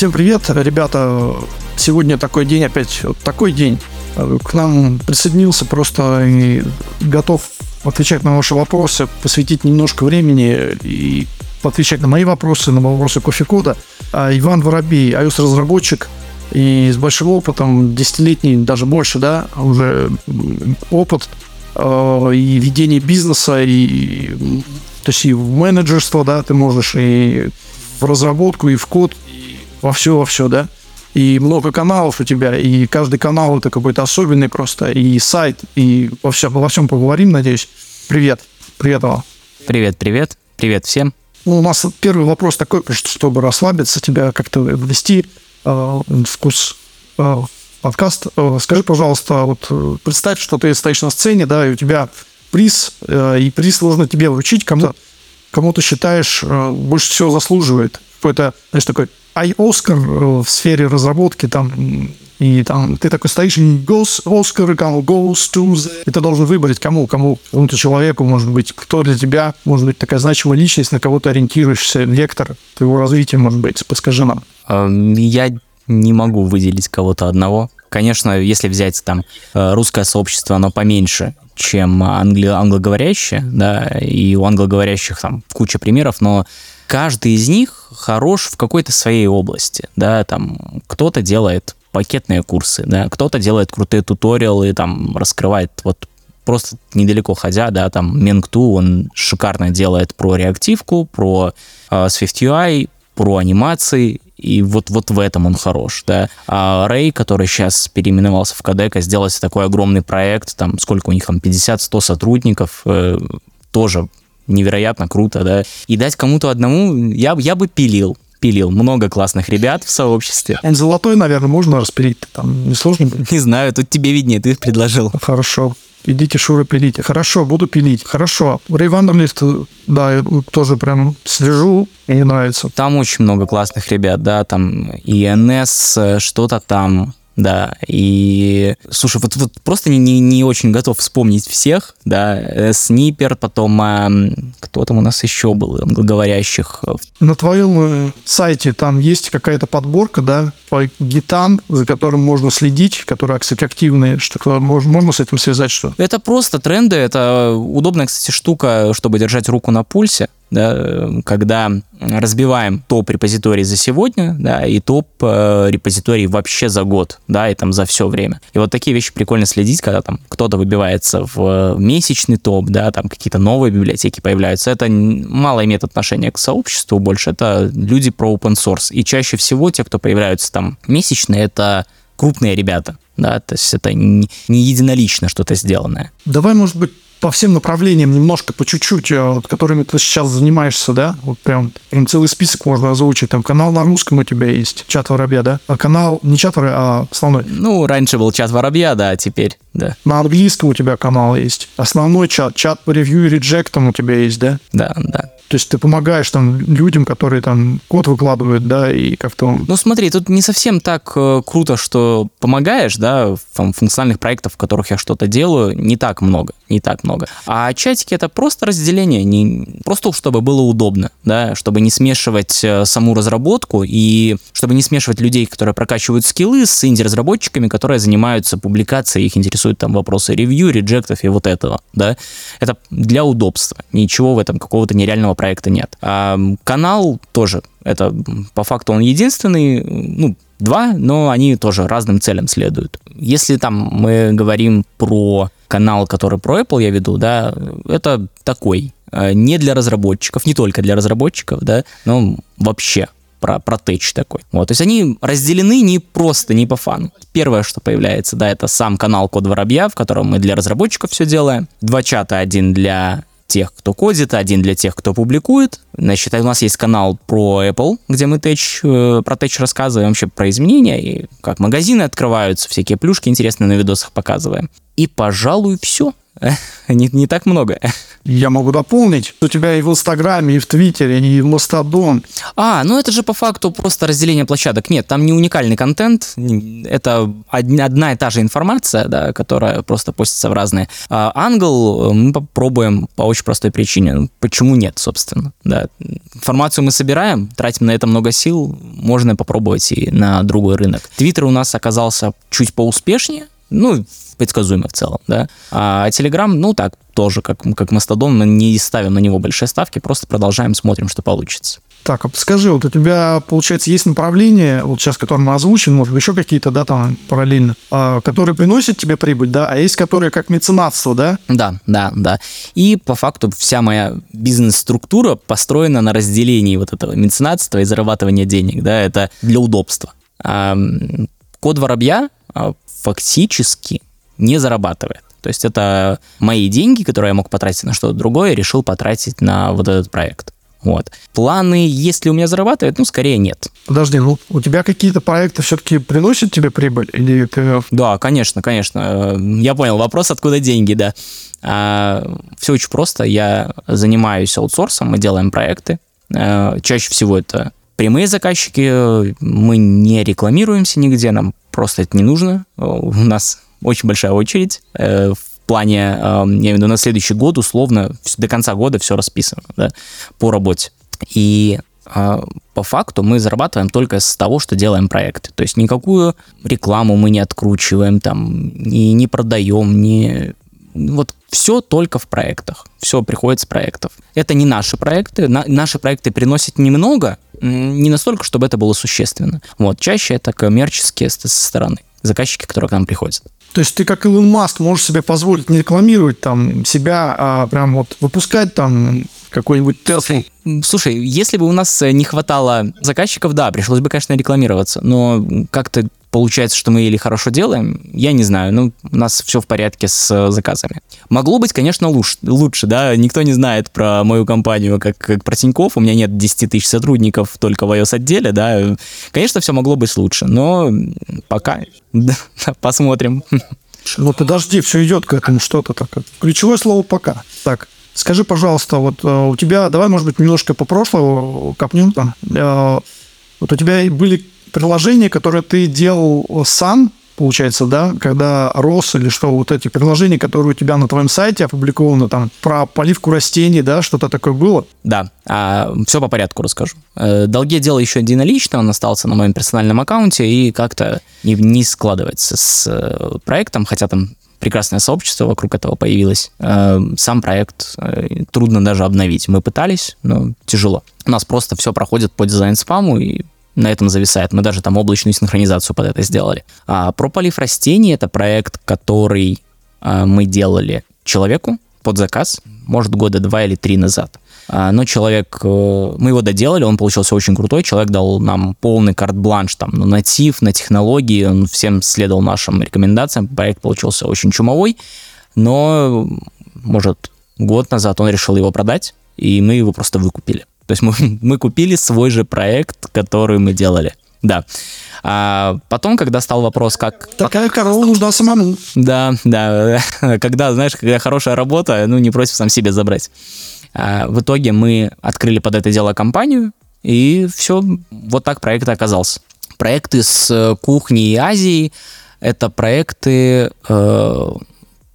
Всем привет, ребята. Сегодня такой день, опять такой день. К нам присоединился просто и готов отвечать на ваши вопросы, посвятить немножко времени и отвечать на мои вопросы, на вопросы кофе-кода. А Иван Воробей, iOS-разработчик, и с большим опытом, десятилетний, даже больше, да, уже опыт э, и ведение бизнеса, и, то есть и в менеджерство, да, ты можешь, и в разработку, и в код, во все, во все, да. И много каналов у тебя, и каждый канал это какой-то особенный просто, и сайт, и во всем, во всем поговорим, надеюсь. Привет. Привет, Алла. Привет, привет. Привет всем. Ну, у нас первый вопрос такой, чтобы расслабиться, тебя как-то ввести э, вкус э, подкаст. Э, скажи, пожалуйста, вот э, представь, что ты стоишь на сцене, да, и у тебя приз, э, и приз нужно тебе вручить кому-то, кому ты считаешь э, больше всего заслуживает. Какой-то, знаешь, такой Оскар в сфере разработки там и там ты такой стоишь, и goes, Oscar goes to the... И ты должен выбрать, кому, кому, кому-то человеку, может быть, кто для тебя, может быть, такая значимая личность, на кого ты ориентируешься, вектор твоего развития, может быть, подскажи нам. Я не могу выделить кого-то одного. Конечно, если взять там э, русское сообщество, оно поменьше, чем англи- англоговорящее, да, и у англоговорящих там куча примеров, но каждый из них хорош в какой-то своей области, да, там кто-то делает пакетные курсы, да, кто-то делает крутые туториалы, там, раскрывает вот просто недалеко ходя, да, там, Meng2, он шикарно делает про реактивку, про э, SwiftUI, про анимации, и вот, вот в этом он хорош, да. А Рэй, который сейчас переименовался в Кадека, сделал такой огромный проект, там, сколько у них там, 50-100 сотрудников, э, тоже невероятно круто, да. И дать кому-то одному, я, я бы пилил, пилил. Много классных ребят в сообществе. Золотой, наверное, можно распилить. Там не сложно? Не знаю, тут тебе виднее, ты их предложил. Хорошо. Идите, Шура, пилите. Хорошо, буду пилить. Хорошо. Рэй Вандерлифт, да, тоже прям слежу, мне нравится. Там очень много классных ребят, да, там и НС, что-то там, да, и, слушай, вот, вот просто не, не, не очень готов вспомнить всех, да, э, Снипер, потом, а, кто там у нас еще был, англоговорящих. На твоем э, сайте там есть какая-то подборка, да, по гитам, за которым можно следить, которые, кстати, активные, что можно, можно с этим связать что? Это просто тренды, это удобная, кстати, штука, чтобы держать руку на пульсе, да, когда разбиваем топ-репозиторий за сегодня, да, и топ-репозиторий вообще за год, да, и там за все время. И вот такие вещи прикольно следить, когда там кто-то выбивается в месячный топ, да, там какие-то новые библиотеки появляются. Это мало имеет отношение к сообществу больше, это люди про open source. И чаще всего те, кто появляются там месячные, это крупные ребята, да, то есть это не единолично что-то сделанное. Давай, может быть, по всем направлениям немножко, по чуть-чуть, э, вот, которыми ты сейчас занимаешься, да? Вот прям, прям целый список можно озвучить. Там канал на русском у тебя есть, чат воробья, да? А канал, не чат воробья, а основной. Ну, раньше был чат воробья, да, а теперь, да. На английском у тебя канал есть. Основной чат, чат по ревью и реджектам у тебя есть, да? Да, да. То есть ты помогаешь там людям, которые там код выкладывают, да, и как-то... Ну смотри, тут не совсем так э, круто, что помогаешь, да, там, функциональных проектов, в которых я что-то делаю, не так много, не так много. А чатики это просто разделение, не, просто чтобы было удобно, да, чтобы не смешивать э, саму разработку и чтобы не смешивать людей, которые прокачивают скиллы с инди-разработчиками, которые занимаются публикацией, их интересуют там вопросы ревью, реджектов и вот этого, да. Это для удобства, ничего в этом какого-то нереального проекта нет. А канал тоже, это по факту он единственный, ну, два, но они тоже разным целям следуют. Если там мы говорим про канал, который про Apple я веду, да, это такой, не для разработчиков, не только для разработчиков, да, но вообще про, про тэч такой. Вот, то есть они разделены не просто, не по фану. Первое, что появляется, да, это сам канал Код Воробья, в котором мы для разработчиков все делаем. Два чата, один для тех, кто кодит, один для тех, кто публикует. Значит, у нас есть канал про Apple, где мы тэч, про тэч рассказываем, вообще про изменения, и как магазины открываются, всякие плюшки интересные на видосах показываем. И, пожалуй, все. Не, не так много. Я могу дополнить. У тебя и в Инстаграме, и в Твиттере, и в Мастодон. А, ну это же по факту просто разделение площадок. Нет, там не уникальный контент. Это одна и та же информация, да, которая просто постится в разные. А англ мы попробуем по очень простой причине. Ну, почему нет, собственно? Да. Информацию мы собираем, тратим на это много сил, можно попробовать и на другой рынок. Твиттер у нас оказался чуть поуспешнее, ну, предсказуемо в целом, да. А Telegram, ну так, тоже, как, как Мастодон, мы не ставим на него большие ставки, просто продолжаем, смотрим, что получится. Так, а подскажи, вот у тебя, получается, есть направление, вот сейчас, которое мы озвучим, может, еще какие-то, да, там, параллельно, а, которые приносят тебе прибыль, да, а есть которые как меценатство, да? Да, да, да. И по факту вся моя бизнес-структура построена на разделении вот этого меценатства и зарабатывания денег, да, это для удобства. А, код воробья а, фактически не зарабатывает. То есть это мои деньги, которые я мог потратить на что-то другое, решил потратить на вот этот проект. Вот. Планы, если у меня зарабатывает, ну, скорее нет. Подожди, ну, у тебя какие-то проекты все-таки приносят тебе прибыль? Или ты... Да, конечно, конечно. Я понял вопрос, откуда деньги, да. А, все очень просто. Я занимаюсь аутсорсом, мы делаем проекты. А, чаще всего это прямые заказчики. Мы не рекламируемся нигде, нам просто это не нужно. У нас очень большая очередь. Э, в плане, э, я имею в виду, на следующий год условно до конца года все расписано да, по работе. И э, по факту мы зарабатываем только с того, что делаем проекты. То есть никакую рекламу мы не откручиваем, там, не, не продаем, не... Вот все только в проектах. Все приходит с проектов. Это не наши проекты. На, наши проекты приносят немного, не настолько, чтобы это было существенно. Вот, чаще это коммерческие со стороны заказчики, которые к нам приходят. То есть ты как Илон Маск можешь себе позволить не рекламировать там себя, а прям вот выпускать там какой-нибудь Tesla. Слушай, если бы у нас не хватало заказчиков, да, пришлось бы, конечно, рекламироваться, но как-то получается, что мы или хорошо делаем, я не знаю, ну, у нас все в порядке с э, заказами. Могло быть, конечно, лучше, лучше да, никто не знает про мою компанию, как, как про Тинькофф, у меня нет 10 тысяч сотрудников только в iOS-отделе, да, конечно, все могло быть лучше, но пока посмотрим. Ну, подожди, все идет к этому что-то так. Ключевое слово «пока». Так, скажи, пожалуйста, вот э, у тебя, давай, может быть, немножко по прошлому копнем там. Э, вот у тебя были приложения, которые ты делал сам, получается, да, когда рос или что, вот эти приложения, которые у тебя на твоем сайте опубликованы, там, про поливку растений, да, что-то такое было? Да, а, все по порядку расскажу. Э, долги делал еще единолично, он остался на моем персональном аккаунте и как-то не, не складывается с э, проектом, хотя там прекрасное сообщество вокруг этого появилось. Э, сам проект трудно даже обновить. Мы пытались, но тяжело. У нас просто все проходит по дизайн-спаму, и на этом зависает. Мы даже там облачную синхронизацию под это сделали. А про полив растений это проект, который а, мы делали человеку под заказ, может, года два или три назад. А, но человек, э, мы его доделали, он получился очень крутой, человек дал нам полный карт-бланш там на натив, на технологии, он всем следовал нашим рекомендациям, проект получился очень чумовой, но, может, год назад он решил его продать, и мы его просто выкупили. То есть мы, мы купили свой же проект, который мы делали. Да. А потом, когда стал вопрос, как... Такая корова нужна самому. Да, да. Когда, знаешь, когда хорошая работа, ну, не просишь сам себе забрать. А в итоге мы открыли под это дело компанию, и все, вот так проект оказался. Проекты с э, кухни и Азии — это проекты э,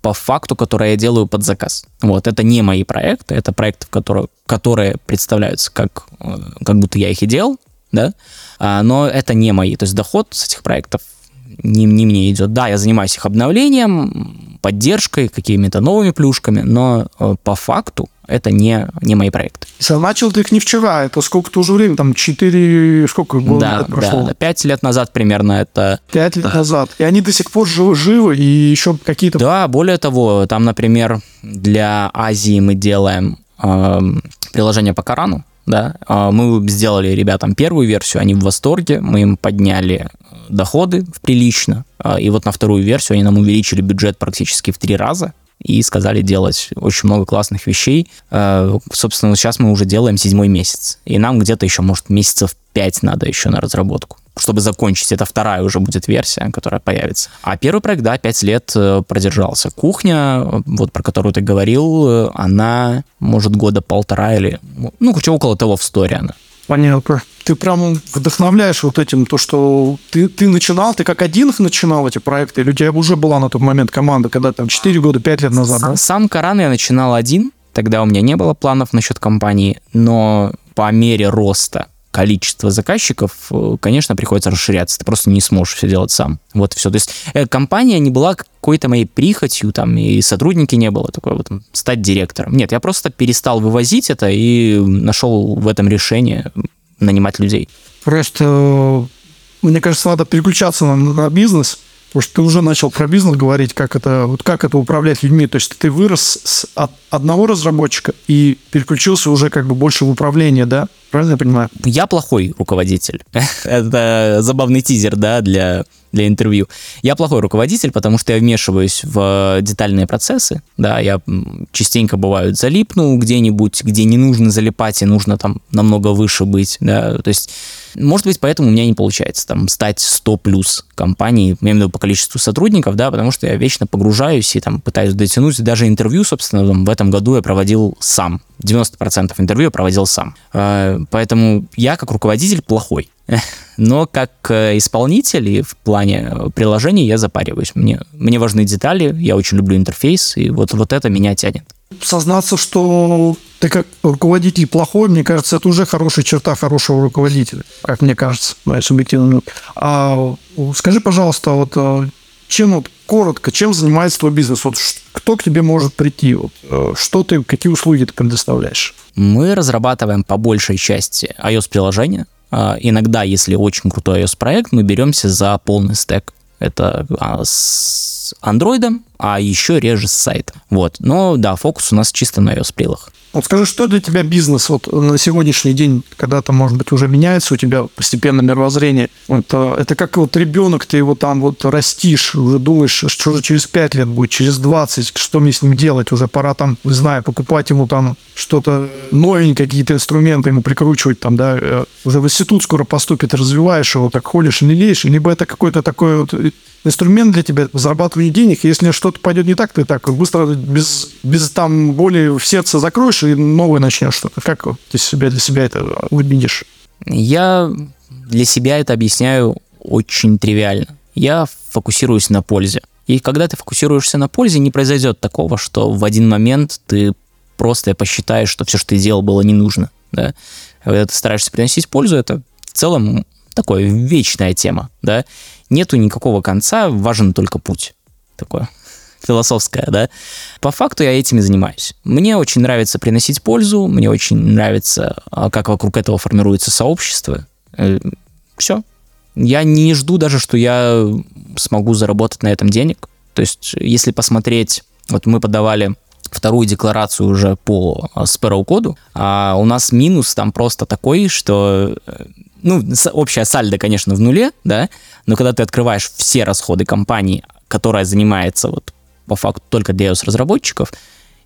по факту, которые я делаю под заказ. Вот, это не мои проекты, это проекты, которые, которые представляются как, э, как будто я их и делал, да, а, но это не мои, то есть доход с этих проектов не, не мне идет. Да, я занимаюсь их обновлением, поддержкой, какими-то новыми плюшками, но э, по факту это не, не мои проекты. Начал ты их не вчера, это сколько-то уже времени, там 4, сколько было да, лет прошло? Да, 5 лет назад примерно это... 5 лет да. назад. И они до сих пор живы, живы и еще какие-то... Да, более того, там, например, для Азии мы делаем э, приложение по Корану, да, э, мы сделали ребятам первую версию, они в восторге, мы им подняли доходы прилично, э, и вот на вторую версию они нам увеличили бюджет практически в три раза, и сказали делать очень много классных вещей. Э, собственно, сейчас мы уже делаем седьмой месяц, и нам где-то еще, может, месяцев пять надо еще на разработку. чтобы закончить. Это вторая уже будет версия, которая появится. А первый проект, да, пять лет э, продержался. Кухня, вот про которую ты говорил, э, она, может, года полтора или, ну, короче, около того в сторе она. Понятно. Ты прям вдохновляешь вот этим, то, что ты, ты начинал, ты как один начинал эти проекты, или у тебя уже была на тот момент команда, когда там 4 года, 5 лет назад, да? Сам Коран я начинал один, тогда у меня не было планов насчет компании, но по мере роста количества заказчиков, э, конечно, приходится расширяться. Ты просто не сможешь все делать сам. Вот все. То есть э, компания не была какой-то моей прихотью, там, и сотрудники не было такое вот, стать директором. Нет, я просто перестал вывозить это и нашел в этом решение нанимать людей. Просто, э, мне кажется, надо переключаться на, на бизнес, Потому что ты уже начал про бизнес говорить, как это, вот как это управлять людьми. То есть ты вырос с от одного разработчика и переключился уже как бы больше в управление, да? Правильно я понимаю? Я плохой руководитель. это забавный тизер, да, для для интервью. Я плохой руководитель, потому что я вмешиваюсь в детальные процессы, да, я частенько бываю залипну где-нибудь, где не нужно залипать и нужно там намного выше быть, да, то есть может быть, поэтому у меня не получается там стать 100 плюс компанией, я имею в виду по количеству сотрудников, да, потому что я вечно погружаюсь и там пытаюсь дотянуть. Даже интервью, собственно, там, в этом году я проводил сам. 90% интервью я проводил сам. А, поэтому я как руководитель плохой. Но как э, исполнитель и в плане э, приложений я запариваюсь. Мне, мне важны детали, я очень люблю интерфейс, и вот, вот это меня тянет. Сознаться, что ты как руководитель плохой, мне кажется, это уже хорошая черта хорошего руководителя, как мне кажется, моя субъективная. А скажи, пожалуйста, вот э, чем вот коротко, чем занимается твой бизнес? Вот кто к тебе может прийти? Вот, что ты, какие услуги ты предоставляешь? Мы разрабатываем по большей части iOS-приложения, а, иногда, если очень крутой iOS-проект, мы беремся за полный стек. Это а, с андроидом, а еще реже с сайтом. Вот. Но да, фокус у нас чисто на iOS-прилах. Вот скажи, что для тебя бизнес вот на сегодняшний день, когда-то, может быть, уже меняется у тебя постепенно мировоззрение? Это, это как вот ребенок, ты его там вот растишь, уже думаешь, что же через 5 лет будет, через 20, что мне с ним делать? Уже пора там, не знаю, покупать ему там что-то новенькое, какие-то инструменты ему прикручивать там, да, э, уже в институт скоро поступит, развиваешь его, так ходишь лелеешь, либо это какой-то такой вот инструмент для тебя зарабатывания денег. Если что-то пойдет не так, ты так быстро без, без там боли в сердце закроешь и новое начнешь что-то. Как ты себя для себя это увидишь? Я для себя это объясняю очень тривиально. Я фокусируюсь на пользе. И когда ты фокусируешься на пользе, не произойдет такого, что в один момент ты просто посчитаешь, что все, что ты делал, было не нужно. Да? Когда ты стараешься приносить пользу, это в целом такая вечная тема, да, нету никакого конца, важен только путь. Такое философское, да. По факту я этими занимаюсь. Мне очень нравится приносить пользу, мне очень нравится, а, как вокруг этого формируется сообщество. Э, Все. Я не жду даже, что я смогу заработать на этом денег. То есть, если посмотреть, вот мы подавали вторую декларацию уже по а, Sparrow коду, а у нас минус там просто такой, что э, ну, общая сальдо, конечно, в нуле, да, но когда ты открываешь все расходы компании, которая занимается вот по факту только для iOS-разработчиков,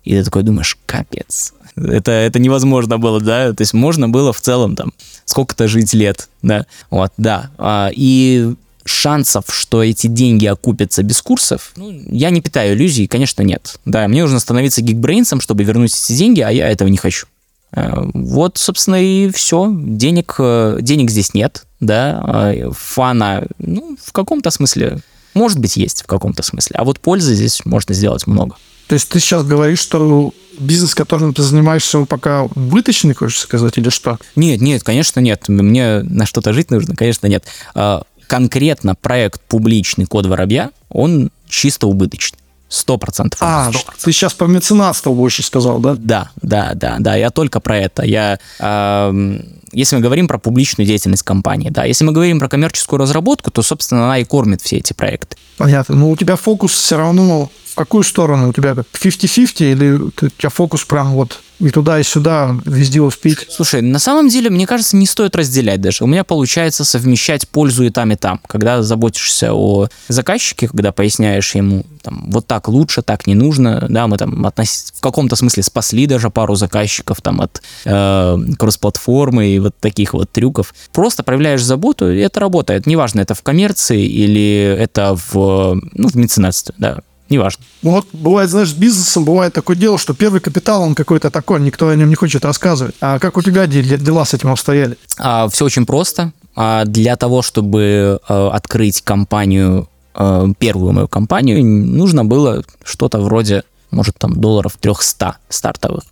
и ты такой думаешь, капец, это, это невозможно было, да, то есть можно было в целом там сколько-то жить лет, да, вот, да, а, и шансов, что эти деньги окупятся без курсов, ну, я не питаю иллюзий, конечно, нет. Да, мне нужно становиться гигбрейнсом, чтобы вернуть эти деньги, а я этого не хочу. Э, вот, собственно, и все. Денег, э, денег здесь нет, да. А фана, ну, в каком-то смысле, может быть, есть в каком-то смысле. А вот пользы здесь можно сделать много. То есть ты сейчас говоришь, что бизнес, которым ты занимаешься, он пока выточенный, хочешь сказать, или что? Нет, нет, конечно, нет. Мне на что-то жить нужно, конечно, нет. А, конкретно проект «Публичный код воробья», он чисто убыточный. Сто процентов. А, ты сейчас про меценатство больше сказал, да? Да, да, да, да. Я только про это. Я, э, если мы говорим про публичную деятельность компании, да, если мы говорим про коммерческую разработку, то, собственно, она и кормит все эти проекты. Понятно. Но у тебя фокус все равно в какую сторону? У тебя 50-50 или у тебя фокус прям вот и туда, и сюда, везде успеть. Слушай, на самом деле, мне кажется, не стоит разделять даже. У меня получается совмещать пользу и там, и там. Когда заботишься о заказчике, когда поясняешь ему, там, вот так лучше, так не нужно, да, мы там относ... в каком-то смысле спасли даже пару заказчиков там от э, кросс-платформы, и вот таких вот трюков. Просто проявляешь заботу, и это работает. Неважно, это в коммерции или это в, ну, в меценатстве, да, неважно. Вот бывает, знаешь, с бизнесом бывает такое дело, что первый капитал, он какой-то такой, никто о нем не хочет рассказывать. А как у тебя дела с этим обстояли? А, все очень просто. А для того, чтобы а, открыть компанию, а, первую мою компанию, нужно было что-то вроде, может, там, долларов 300 стартовых.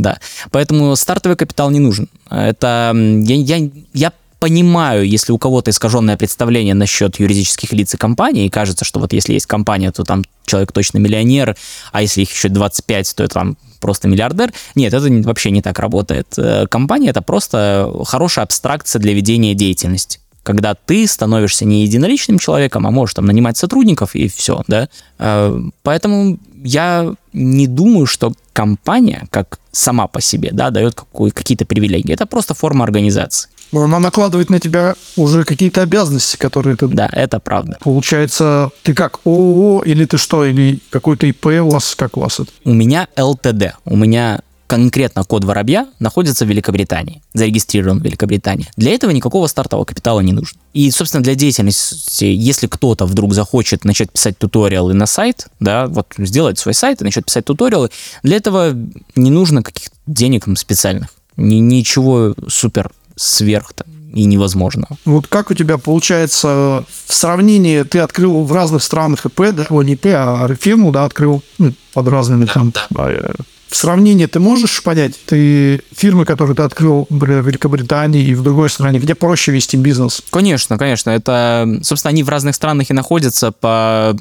Да. Поэтому стартовый капитал не нужен. Это я, я, я понимаю, если у кого-то искаженное представление насчет юридических лиц и компаний, и кажется, что вот если есть компания, то там человек точно миллионер, а если их еще 25, то это там просто миллиардер. Нет, это вообще не так работает. Э, компания — это просто хорошая абстракция для ведения деятельности когда ты становишься не единоличным человеком, а можешь там нанимать сотрудников и все, да. Э, поэтому я не думаю, что компания, как сама по себе, да, дает какие-то привилегии. Это просто форма организации. Она накладывает на тебя уже какие-то обязанности, которые ты... Да, это правда. Получается, ты как ООО или ты что, или какой-то ИП у вас, как у вас это? У меня ЛТД. У меня конкретно код воробья находится в Великобритании, зарегистрирован в Великобритании. Для этого никакого стартового капитала не нужно. И, собственно, для деятельности, если кто-то вдруг захочет начать писать туториалы на сайт, да, вот сделать свой сайт и начать писать туториалы, для этого не нужно каких-то денег специальных. Ни, ничего супер сверх там и невозможно. Вот как у тебя получается в сравнении, ты открыл в разных странах ИП, да, не ИП, а фирму, да, открыл ну, под разными да, там да в сравнении ты можешь понять, ты фирмы, которые ты открыл в Великобритании и в другой стране, где проще вести бизнес? Конечно, конечно. Это, собственно, они в разных странах и находятся по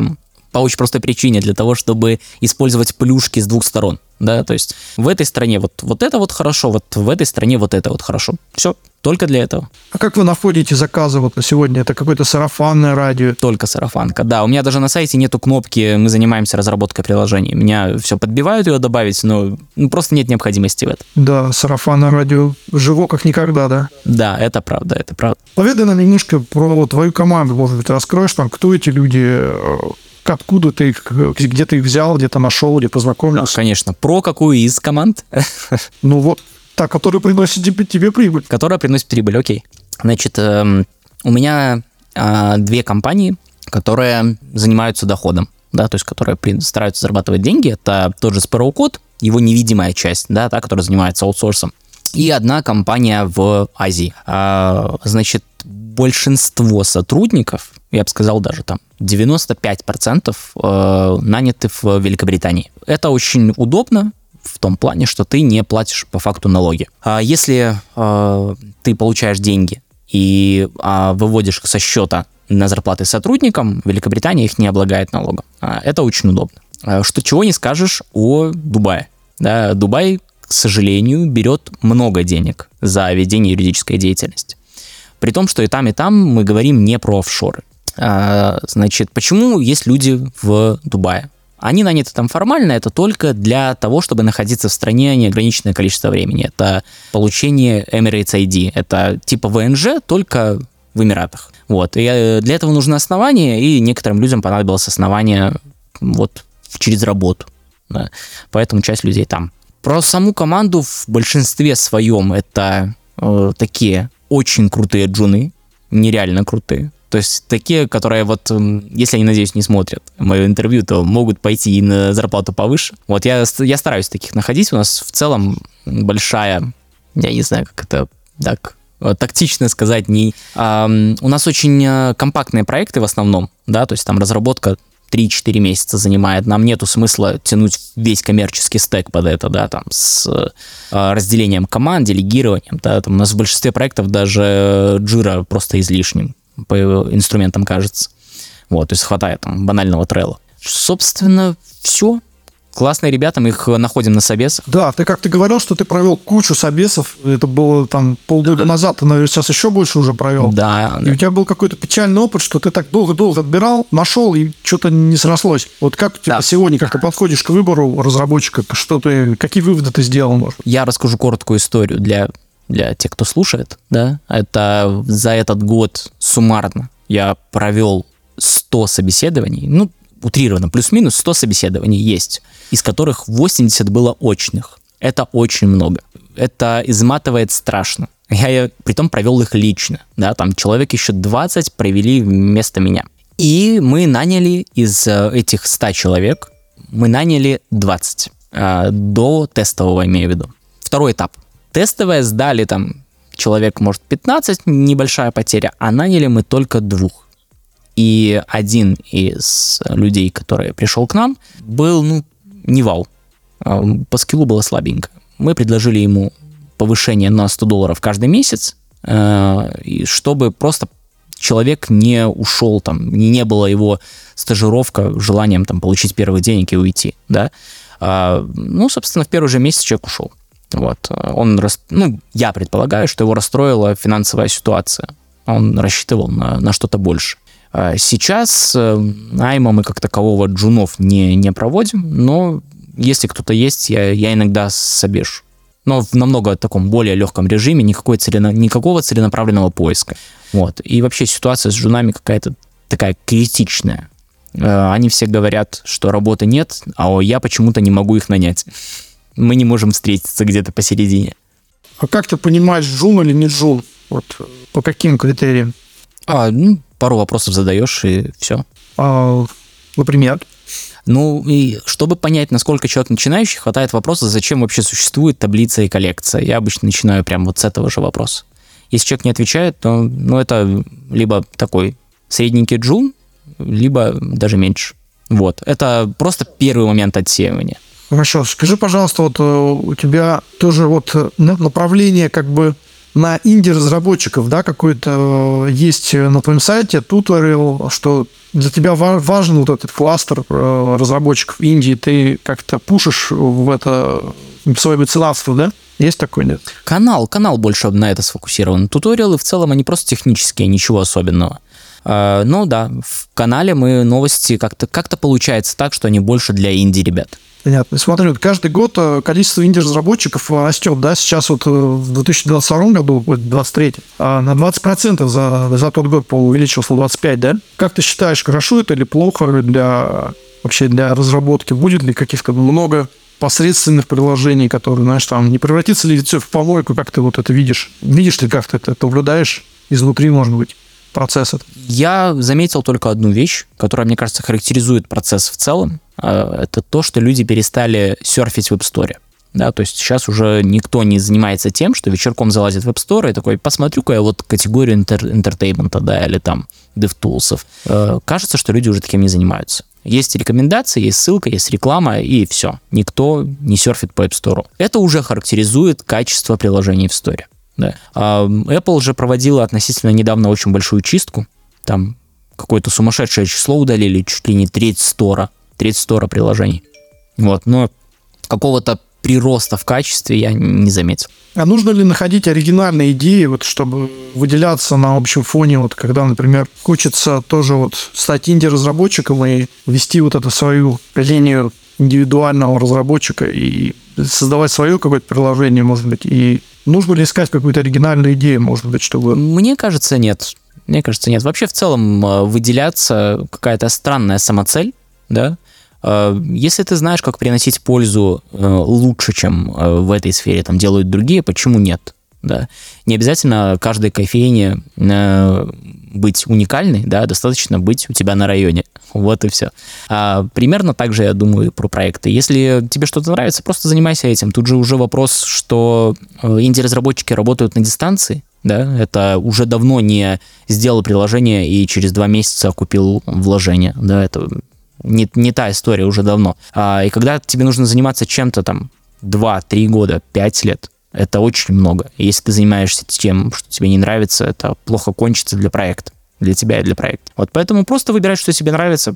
по очень простой причине, для того, чтобы использовать плюшки с двух сторон. Да, то есть в этой стране вот, вот это вот хорошо, вот в этой стране вот это вот хорошо. Все, только для этого. А как вы находите заказы вот на сегодня? Это какое-то сарафанное радио? Только сарафанка, да. У меня даже на сайте нету кнопки «Мы занимаемся разработкой приложений». Меня все подбивают ее добавить, но ну, просто нет необходимости в этом. Да, сарафанное радио живо как никогда, да? Да, это правда, это правда. Поведай нам немножко про твою команду, может быть, раскроешь там, кто эти люди, э, откуда ты их, где ты их взял, где-то нашел, где познакомился? Конечно. Про какую из команд? Ну вот, та, которая приносит тебе, прибыль. Которая приносит прибыль, окей. Значит, эм, у меня э, две компании, которые занимаются доходом, да, то есть которые стараются зарабатывать деньги. Это тот же Sparrow Code, его невидимая часть, да, та, которая занимается аутсорсом. И одна компания в Азии. А, значит, большинство сотрудников, я бы сказал даже там 95% э, наняты в Великобритании. Это очень удобно, в том плане, что ты не платишь по факту налоги. А если э, ты получаешь деньги и э, выводишь со счета на зарплаты сотрудникам, Великобритания их не облагает налогом. А, это очень удобно. А, что чего не скажешь о Дубае. Да, Дубай, к сожалению, берет много денег за ведение юридической деятельности. При том, что и там, и там мы говорим не про офшоры. А, значит, почему есть люди в Дубае? Они наняты там формально, это только для того, чтобы находиться в стране неограниченное количество времени. Это получение Emirates ID. Это типа ВНЖ, только в Эмиратах. Вот. И э, для этого нужно основание, и некоторым людям понадобилось основание вот через работу. Да. Поэтому часть людей там. Про саму команду в большинстве своем это э, такие очень крутые джуны, нереально крутые. То есть такие, которые вот, если они, надеюсь, не смотрят мое интервью, то могут пойти и на зарплату повыше. Вот я, я стараюсь таких находить. У нас в целом большая, я не знаю, как это так тактично сказать, не... А, у нас очень э, компактные проекты в основном, да, то есть там разработка 3-4 месяца занимает. Нам нету смысла тянуть весь коммерческий стек под это, да, там, с э, разделением команд, делегированием, да, там у нас в большинстве проектов даже джира просто излишним по инструментам кажется. Вот, то есть хватает там банального трелла. Собственно, все. Классные ребята, мы их находим на собесах. Да, ты как ты говорил, что ты провел кучу собесов. Это было там полгода назад, ты, наверное, сейчас еще больше уже провел. Да. И да. у тебя был какой-то печальный опыт, что ты так долго-долго отбирал, нашел, и что-то не срослось. Вот как у тебя да. сегодня, как ты подходишь к выбору разработчика, что ты, какие выводы ты сделал, может? Я расскажу короткую историю для для тех, кто слушает, да, это за этот год суммарно я провел 100 собеседований, ну, утрированно, плюс-минус 100 собеседований есть, из которых 80 было очных. Это очень много. Это изматывает страшно. Я притом провел их лично, да, там человек еще 20 провели вместо меня. И мы наняли из э, этих 100 человек, мы наняли 20 э, до тестового, имею в виду. Второй этап. Тестовое сдали там человек, может, 15, небольшая потеря, а наняли мы только двух. И один из людей, который пришел к нам, был, ну, не вау. А, по скиллу было слабенько. Мы предложили ему повышение на 100 долларов каждый месяц, э, чтобы просто человек не ушел, там, не, было его стажировка желанием там, получить первых денег и уйти, да. А, ну, собственно, в первый же месяц человек ушел. Вот. Он, ну, я предполагаю, что его расстроила финансовая ситуация. Он рассчитывал на, на что-то больше. А сейчас э, найма мы как такового джунов не, не проводим, но если кто-то есть, я, я иногда собешу. Но в намного таком более легком режиме, никакой целено, никакого целенаправленного поиска. Вот. И вообще ситуация с джунами какая-то такая критичная. Э, они все говорят, что работы нет, а я почему-то не могу их нанять. Мы не можем встретиться где-то посередине. А как ты понимаешь, джун или не джун? Вот по каким критериям? А, ну, пару вопросов задаешь, и все. А, например? Ну, и чтобы понять, насколько человек начинающий, хватает вопроса, зачем вообще существует таблица и коллекция. Я обычно начинаю прямо вот с этого же вопроса. Если человек не отвечает, то ну, это либо такой средненький джун, либо даже меньше. Вот. Это просто первый момент отсеивания. Хорошо. Скажи, пожалуйста, вот э, у тебя тоже вот э, направление как бы на инди-разработчиков, да, какой-то э, есть на твоем сайте туториал, что для тебя важен вот этот кластер разработчиков Индии, ты как-то пушишь в это свое меценатство, да? Есть такой, нет? Канал, канал больше на это сфокусирован. Туториалы в целом, они просто технические, ничего особенного. Ну да, в канале мы новости как-то как получается так, что они больше для инди-ребят. Понятно. Смотрю, каждый год э, количество инди-разработчиков э, растет, да, сейчас вот э, в 2022 году, 2023, а на 20% за, за тот год увеличился 25, да? Как ты считаешь, хорошо это или плохо для вообще для разработки? Будет ли каких-то много посредственных приложений, которые, знаешь, там, не превратится ли все в помойку, как ты вот это видишь? Видишь ли, как ты это, это наблюдаешь изнутри, может быть? процесс Я заметил только одну вещь, которая, мне кажется, характеризует процесс в целом. А, это то, что люди перестали серфить в App Store. Да, то есть сейчас уже никто не занимается тем, что вечерком залазит в App Store и такой, посмотрю-ка я вот категорию enter- entertainment а, да, или там DevTools. Э, кажется, что люди уже таким не занимаются. Есть рекомендации, есть ссылка, есть реклама, и все. Никто не серфит по App Store. Это уже характеризует качество приложений в Store. Да. А Apple же проводила относительно недавно очень большую чистку. Там какое-то сумасшедшее число удалили, чуть ли не треть стора, треть стора приложений. Вот, но какого-то прироста в качестве я не заметил. А нужно ли находить оригинальные идеи, вот, чтобы выделяться на общем фоне, вот, когда, например, хочется тоже вот стать инди-разработчиком и вести вот эту свою линию индивидуального разработчика и создавать свое какое-то приложение, может быть, и Нужно ли искать какую-то оригинальную идею, может быть, чтобы... Мне кажется, нет. Мне кажется, нет. Вообще, в целом, э, выделяться какая-то странная самоцель, да, если ты знаешь, как приносить пользу э, лучше, чем в этой сфере там делают другие, почему нет? Да? Не обязательно каждой кофейне быть уникальной, да, достаточно быть у тебя на районе. Вот и все. А, примерно так же я думаю про проекты. Если тебе что-то нравится, просто занимайся этим. Тут же уже вопрос, что э, инди-разработчики работают на дистанции, да, это уже давно не сделал приложение и через два месяца купил вложение, да, это не, не та история уже давно. А, и когда тебе нужно заниматься чем-то там 2-3 года, 5 лет, это очень много. И если ты занимаешься тем, что тебе не нравится, это плохо кончится для проекта. Для тебя и для проекта. Вот поэтому просто выбирай, что тебе нравится,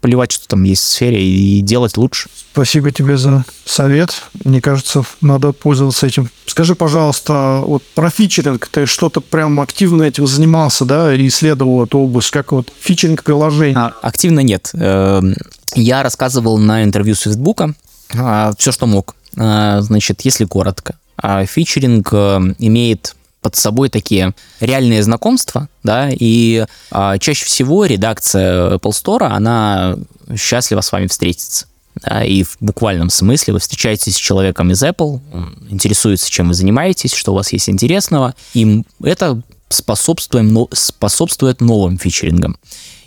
плевать, что там есть в сфере, и делать лучше. Спасибо тебе за совет. Мне кажется, надо пользоваться этим. Скажи, пожалуйста, вот про фичеринг, ты что-то прям активно этим занимался, да, и исследовал эту область, как вот фичеринг приложений? А, активно нет. Эм, я рассказывал на интервью с Фейсбука а, все, что мог. А, значит, если коротко, а фичеринг э, имеет под собой такие реальные знакомства, да, и а, чаще всего редакция Apple Store, она счастлива с вами встретиться. да, и в буквальном смысле вы встречаетесь с человеком из Apple, он интересуется, чем вы занимаетесь, что у вас есть интересного, и это способствует, способствует новым фичерингам.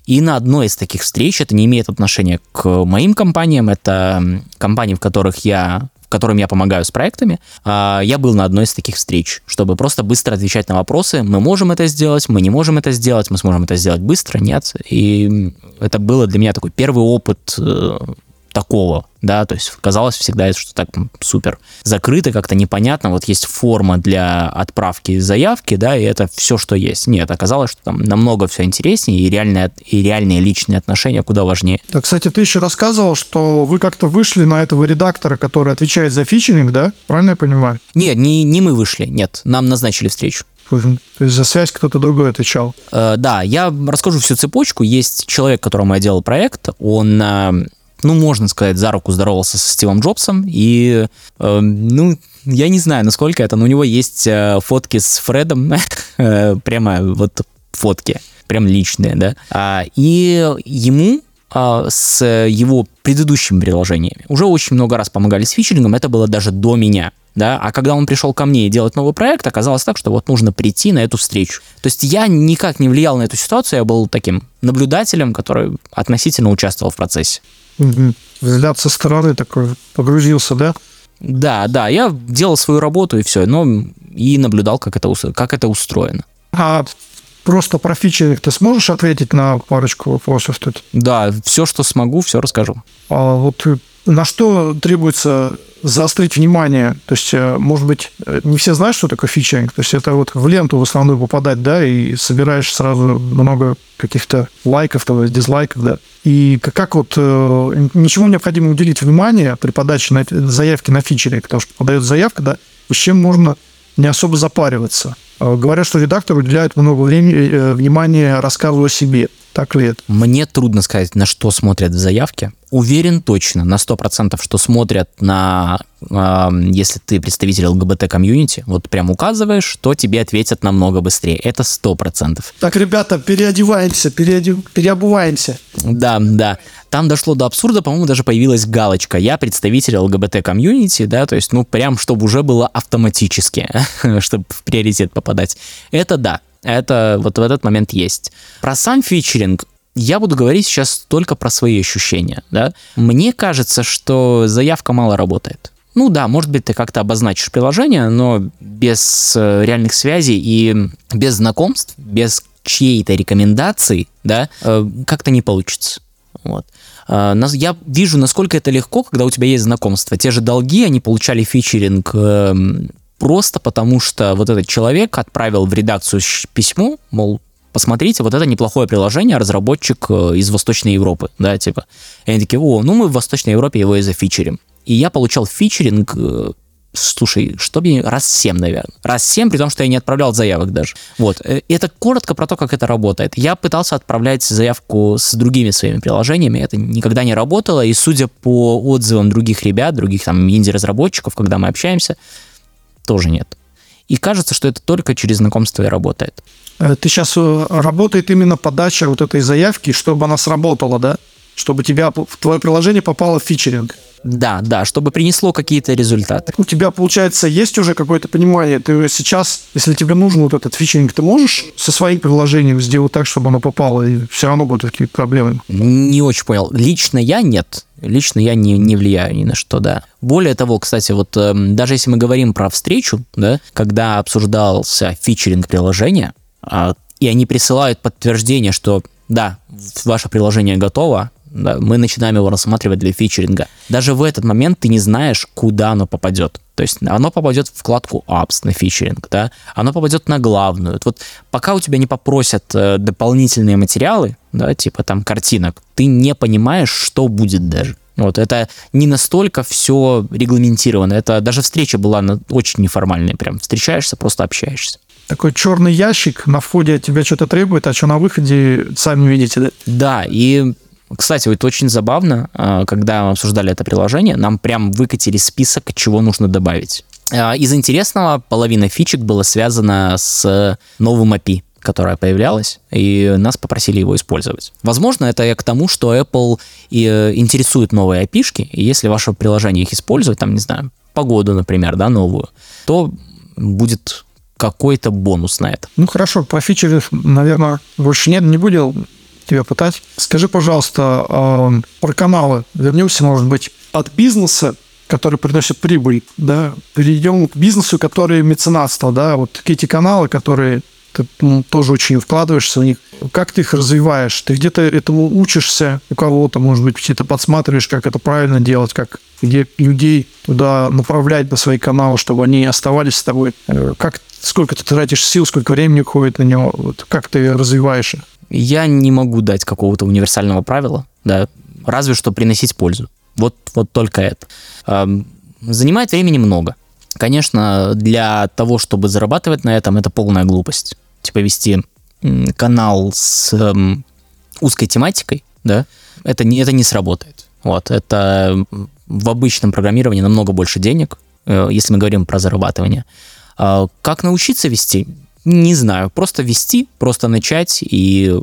И на одной из таких встреч, это не имеет отношения к моим компаниям, это компании, в которых я которым я помогаю с проектами, а, я был на одной из таких встреч, чтобы просто быстро отвечать на вопросы. Мы можем это сделать, мы не можем это сделать, мы сможем это сделать быстро, нет. И это было для меня такой первый опыт э, такого, да, то есть казалось всегда, что так супер закрыто, как-то непонятно, вот есть форма для отправки заявки, да, и это все, что есть. Нет, оказалось, что там намного все интереснее, и, реальные, и реальные личные отношения куда важнее. Да, кстати, ты еще рассказывал, что вы как-то вышли на этого редактора, который отвечает за фичеринг, да? Правильно я понимаю? Нет, не, не мы вышли, нет, нам назначили встречу. То есть за связь кто-то другой отвечал? Э, да, я расскажу всю цепочку. Есть человек, которому я делал проект, он э, ну, можно сказать, за руку здоровался со Стивом Джобсом, и, э, ну, я не знаю, насколько это, но у него есть э, фотки с Фредом, э, прямо вот фотки, прям личные, да, а, и ему а, с его предыдущими приложениями уже очень много раз помогали с фичерингом, это было даже до меня, да, а когда он пришел ко мне и делать новый проект, оказалось так, что вот нужно прийти на эту встречу. То есть я никак не влиял на эту ситуацию, я был таким наблюдателем, который относительно участвовал в процессе. Взгляд со стороны такой погрузился, да? Да, да, я делал свою работу и все, но и наблюдал, как это, как это устроено. А просто про фичи ты сможешь ответить на парочку вопросов тут? Да, все, что смогу, все расскажу. А вот на что требуется заострить внимание? То есть, э, может быть, э, не все знают, что такое фичеринг. То есть, это вот в ленту в основном попадать, да, и собираешь сразу много каких-то лайков, то дизлайков, да. И как вот э, ничего необходимо уделить внимание при подаче на заявки на фичеринг, потому что подает заявка, да, с чем можно не особо запариваться. Говорят, что редактор уделяет много времени, внимания рассказу о себе. Так ли это? Мне трудно сказать, на что смотрят в заявке. Уверен точно, на 100%, что смотрят на, э, если ты представитель ЛГБТ-комьюнити, вот прям указываешь, то тебе ответят намного быстрее. Это 100%. Так, ребята, переодеваемся, переодев... переобуваемся. Да, да. Там дошло до абсурда, по-моему, даже появилась галочка. Я представитель ЛГБТ-комьюнити, да, то есть, ну, прям, чтобы уже было автоматически, чтобы в приоритет попадать. Это да, это вот в этот момент есть. Про сам фичеринг я буду говорить сейчас только про свои ощущения. Да? Мне кажется, что заявка мало работает. Ну да, может быть, ты как-то обозначишь приложение, но без э, реальных связей и без знакомств, без чьей-то рекомендации, да, э, как-то не получится. Вот. Э, я вижу, насколько это легко, когда у тебя есть знакомство. Те же долги, они получали фичеринг эм, просто потому что вот этот человек отправил в редакцию письмо, мол, посмотрите, вот это неплохое приложение, разработчик э, из Восточной Европы, да, типа. И они такие, о, ну мы в Восточной Европе его и зафичерим. И я получал фичеринг э, слушай, что мне раз семь, наверное. Раз семь, при том, что я не отправлял заявок даже. Вот. И э, это коротко про то, как это работает. Я пытался отправлять заявку с другими своими приложениями, это никогда не работало, и судя по отзывам других ребят, других там инди-разработчиков, когда мы общаемся, тоже нет. И кажется, что это только через знакомство и работает. Э, ты сейчас э, работает именно подача вот этой заявки, чтобы она сработала, да? Чтобы тебя в твое приложение попало в фичеринг. Да, да, чтобы принесло какие-то результаты. У тебя, получается, есть уже какое-то понимание. Ты сейчас, если тебе нужен вот этот фичеринг, ты можешь со своим приложением сделать так, чтобы оно попало, и все равно будут какие-то проблемы? Не очень понял. Лично я нет. Лично я не, не влияю ни на что, да. Более того, кстати, вот э, даже если мы говорим про встречу, да, когда обсуждался фичеринг приложения, э, и они присылают подтверждение, что да, ваше приложение готово, да, мы начинаем его рассматривать для фичеринга. Даже в этот момент ты не знаешь, куда оно попадет. То есть оно попадет в вкладку apps на фичеринг, да, оно попадет на главную. Вот пока у тебя не попросят э, дополнительные материалы, да, типа там картинок, ты не понимаешь, что будет даже. Вот, это не настолько все регламентировано. Это даже встреча была очень неформальная. Прям встречаешься, просто общаешься. Такой черный ящик на входе тебя что-то требует, а что на выходе сами видите, да? Да, и кстати, вот очень забавно, а, когда мы обсуждали это приложение, нам прям выкатили список, чего нужно добавить. А, из интересного половина фичек была связана с новым API которое появлялось, и нас попросили его использовать. Возможно, это я к тому, что Apple и э, интересует новые API, и если ваше приложение их использует, там, не знаю, погоду, например, да, новую, то будет какой-то бонус на это. Ну хорошо, по фичеры, наверное, больше нет, не буду тебя пытать. Скажи, пожалуйста, э, про каналы. Вернемся, может быть, от бизнеса, который приносит прибыль, да, перейдем к бизнесу, который меценатство, да, вот эти каналы, которые ты ну, тоже очень вкладываешься в них. Как ты их развиваешь? Ты где-то этому учишься у кого-то, может быть, где-то подсматриваешь, как это правильно делать, как где людей туда направлять на свои каналы, чтобы они оставались с тобой. Э, как, сколько ты тратишь сил, сколько времени уходит на него, вот, как ты развиваешь их? Я не могу дать какого-то универсального правила, да, разве что приносить пользу. Вот, вот только это. Занимает времени много. Конечно, для того, чтобы зарабатывать на этом, это полная глупость. Типа вести канал с эм, узкой тематикой, да, это не, это не сработает. Вот, это в обычном программировании намного больше денег, э, если мы говорим про зарабатывание. А как научиться вести? Не знаю. Просто вести, просто начать и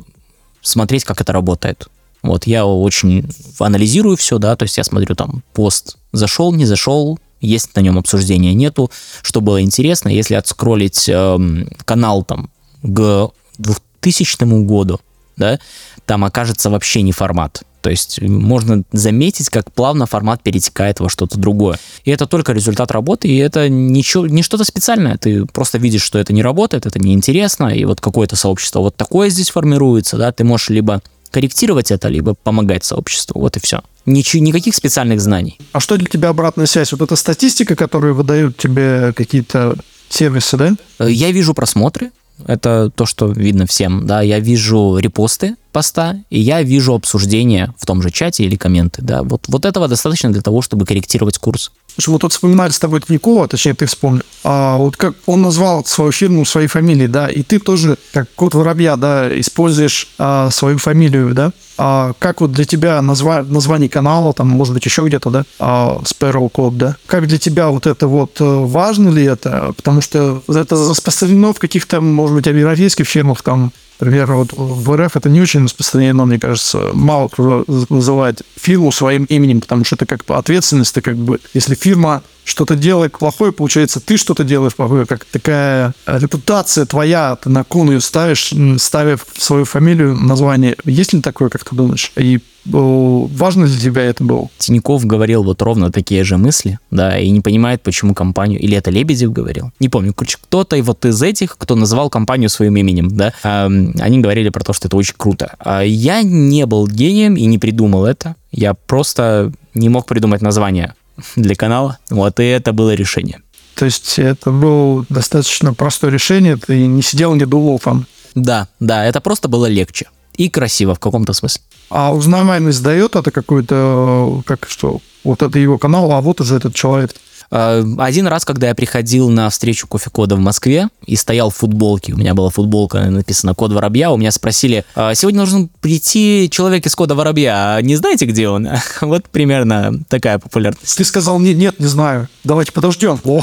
смотреть, как это работает. Вот, я очень анализирую все, да, то есть я смотрю там пост зашел, не зашел, есть на нем обсуждения, нету, что было интересно. Если отскроллить э, канал там к 2000 году, да, там окажется вообще не формат. То есть можно заметить, как плавно формат перетекает во что-то другое. И это только результат работы, и это ничего, не что-то специальное. Ты просто видишь, что это не работает, это неинтересно, и вот какое-то сообщество вот такое здесь формируется, да, ты можешь либо корректировать это, либо помогать сообществу. Вот и все. Ничего, никаких специальных знаний. А что для тебя обратная связь? Вот эта статистика, которую выдают тебе какие-то сервисы, да? Э, я вижу просмотры, это то, что видно всем, да, я вижу репосты поста, и я вижу обсуждения в том же чате или комменты, да, вот, вот этого достаточно для того, чтобы корректировать курс. Слушай, вот тут вспоминали с тобой Тинькова, точнее, ты вспомнил, а вот как он назвал свою фирму своей фамилией, да, и ты тоже, как кот воробья, да, используешь а, свою фамилию, да, а как вот для тебя назва название канала, там, может быть, еще где-то, да, а, Sparrow Club, да, как для тебя вот это вот, э, важно ли это, потому что это распространено в каких-то, может быть, европейских фирмах, там, Например, вот в РФ это не очень распространено, мне кажется. Мало кто называет фирму своим именем, потому что это как бы ответственность, это как бы, если фирма что-то делает плохое, получается, ты что-то делаешь плохое, как такая репутация твоя, ты на кон ее ставишь, ставив свою фамилию, название. Есть ли такое, как ты думаешь? И важно для тебя это было? Тиньков говорил вот ровно такие же мысли, да, и не понимает, почему компанию, или это Лебедев говорил, не помню, короче, кто-то вот из этих, кто называл компанию своим именем, да, они говорили про то, что это очень круто. А я не был гением и не придумал это, я просто не мог придумать название для канала. Вот и это было решение. То есть это было достаточно простое решение, ты не сидел, не думал там. Да, да, это просто было легче. И красиво в каком-то смысле. А узнаваемость дает это какой-то, как что, вот это его канал, а вот уже этот человек. Э, один раз, когда я приходил на встречу кофе-кода в Москве и стоял в футболке, у меня была футболка, написано «Код Воробья», у меня спросили, «А сегодня должен прийти человек из Кода Воробья, а не знаете, где он? Вот примерно такая популярность. Ты сказал, нет, нет, не знаю, давайте подождем.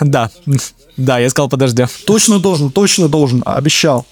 Да, да, я сказал, подождем. Точно должен, точно должен, обещал.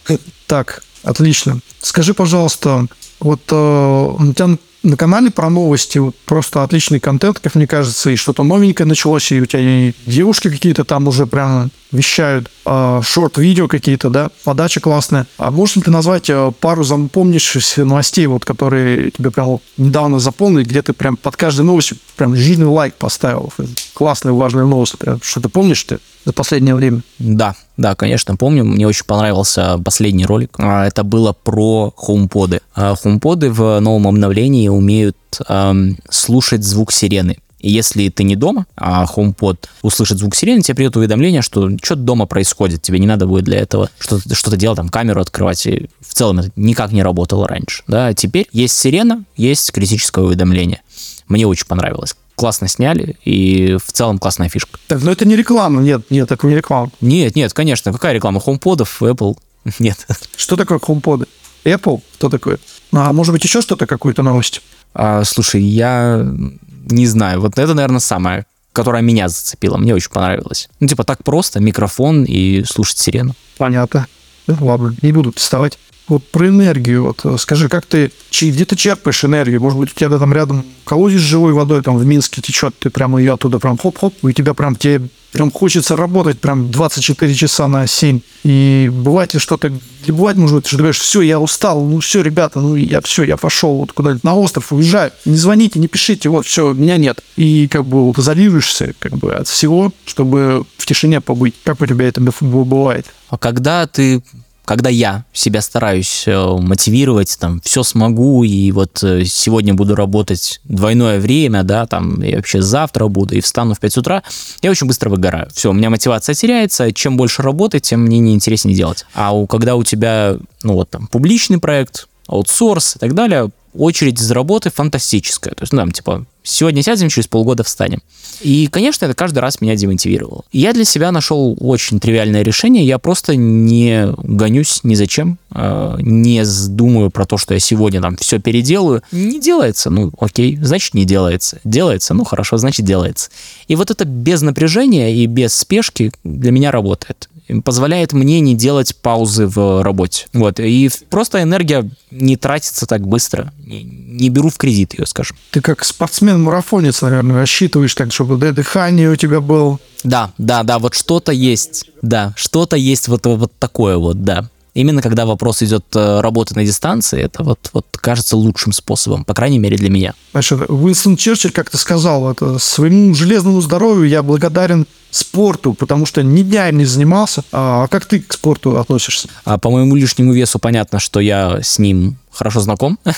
Так, отлично. Скажи, пожалуйста, вот э, у тебя на канале про новости вот просто отличный контент, как мне кажется, и что-то новенькое началось, и у тебя и девушки какие-то там уже прямо вещают, э, шорт-видео какие-то, да, подача классная. А можешь ли ты назвать э, пару запомнившихся новостей, вот, которые тебе прям недавно заполнили, где ты прям под каждой новостью прям жирный лайк поставил? Классная, важная новость. Прям, что ты помнишь ты за последнее время? Да, да, конечно, помню. Мне очень понравился последний ролик. А, это было про хоумподы. Хоумподы в новом обновлении умеют эм, слушать звук сирены. И если ты не дома, а HomePod услышит звук сирены, тебе придет уведомление, что что-то дома происходит, тебе не надо будет для этого что-то что делать, там камеру открывать. И в целом это никак не работало раньше. Да? Теперь есть сирена, есть критическое уведомление. Мне очень понравилось классно сняли, и в целом классная фишка. Так, но это не реклама, нет, нет, это не реклама. Нет, нет, конечно, какая реклама? HomePodов, Apple, нет. Что такое HomePod? Apple? Кто такой? А может быть еще что-то, какую-то новость? А, слушай, я не знаю, вот это, наверное, самое, которое меня зацепило, мне очень понравилось. Ну, типа, так просто, микрофон и слушать сирену. Понятно. Да, ладно, не буду тестовать. Вот про энергию, вот э, скажи, как ты, где ты черпаешь энергию? Может быть, у тебя там рядом колодец с живой водой, там в Минске течет, ты прямо ее оттуда прям хоп-хоп, и тебя прям тебе прям хочется работать прям 24 часа на 7. И бывает ли что-то, или бывает, может быть, что ты говоришь, все, я устал, ну все, ребята, ну я все, я пошел вот куда-нибудь на остров, уезжаю, не звоните, не пишите, вот, все, меня нет. И как бы вот изолируешься как бы от всего, чтобы в тишине побыть. Как у тебя это бывает? А когда ты когда я себя стараюсь э, мотивировать, там, все смогу, и вот э, сегодня буду работать двойное время, да, там, и вообще завтра буду, и встану в 5 утра, я очень быстро выгораю. Все, у меня мотивация теряется, чем больше работы, тем мне неинтереснее делать. А у, когда у тебя, ну вот там, публичный проект, аутсорс и так далее, очередь из работы фантастическая. То есть, ну, там, типа, сегодня сядем, через полгода встанем. И, конечно, это каждый раз меня демотивировало. Я для себя нашел очень тривиальное решение. Я просто не гонюсь ни зачем, э, не думаю про то, что я сегодня там все переделаю. Не делается, ну окей, значит не делается. Делается, ну хорошо, значит делается. И вот это без напряжения и без спешки для меня работает позволяет мне не делать паузы в работе. Вот. И просто энергия не тратится так быстро. Не, не беру в кредит ее, скажем. Ты как спортсмен-марафонец, наверное, рассчитываешь так, чтобы дыхание у тебя было. Да, да, да, вот что-то есть. Да, что-то есть вот, вот такое вот, да. Именно когда вопрос идет э, работы на дистанции, это вот, вот кажется лучшим способом, по крайней мере для меня. Значит, Уинстон Черчилль как-то сказал, это, своему железному здоровью я благодарен спорту, потому что ни дня не занимался. А как ты к спорту относишься? А по моему лишнему весу понятно, что я с ним хорошо знаком.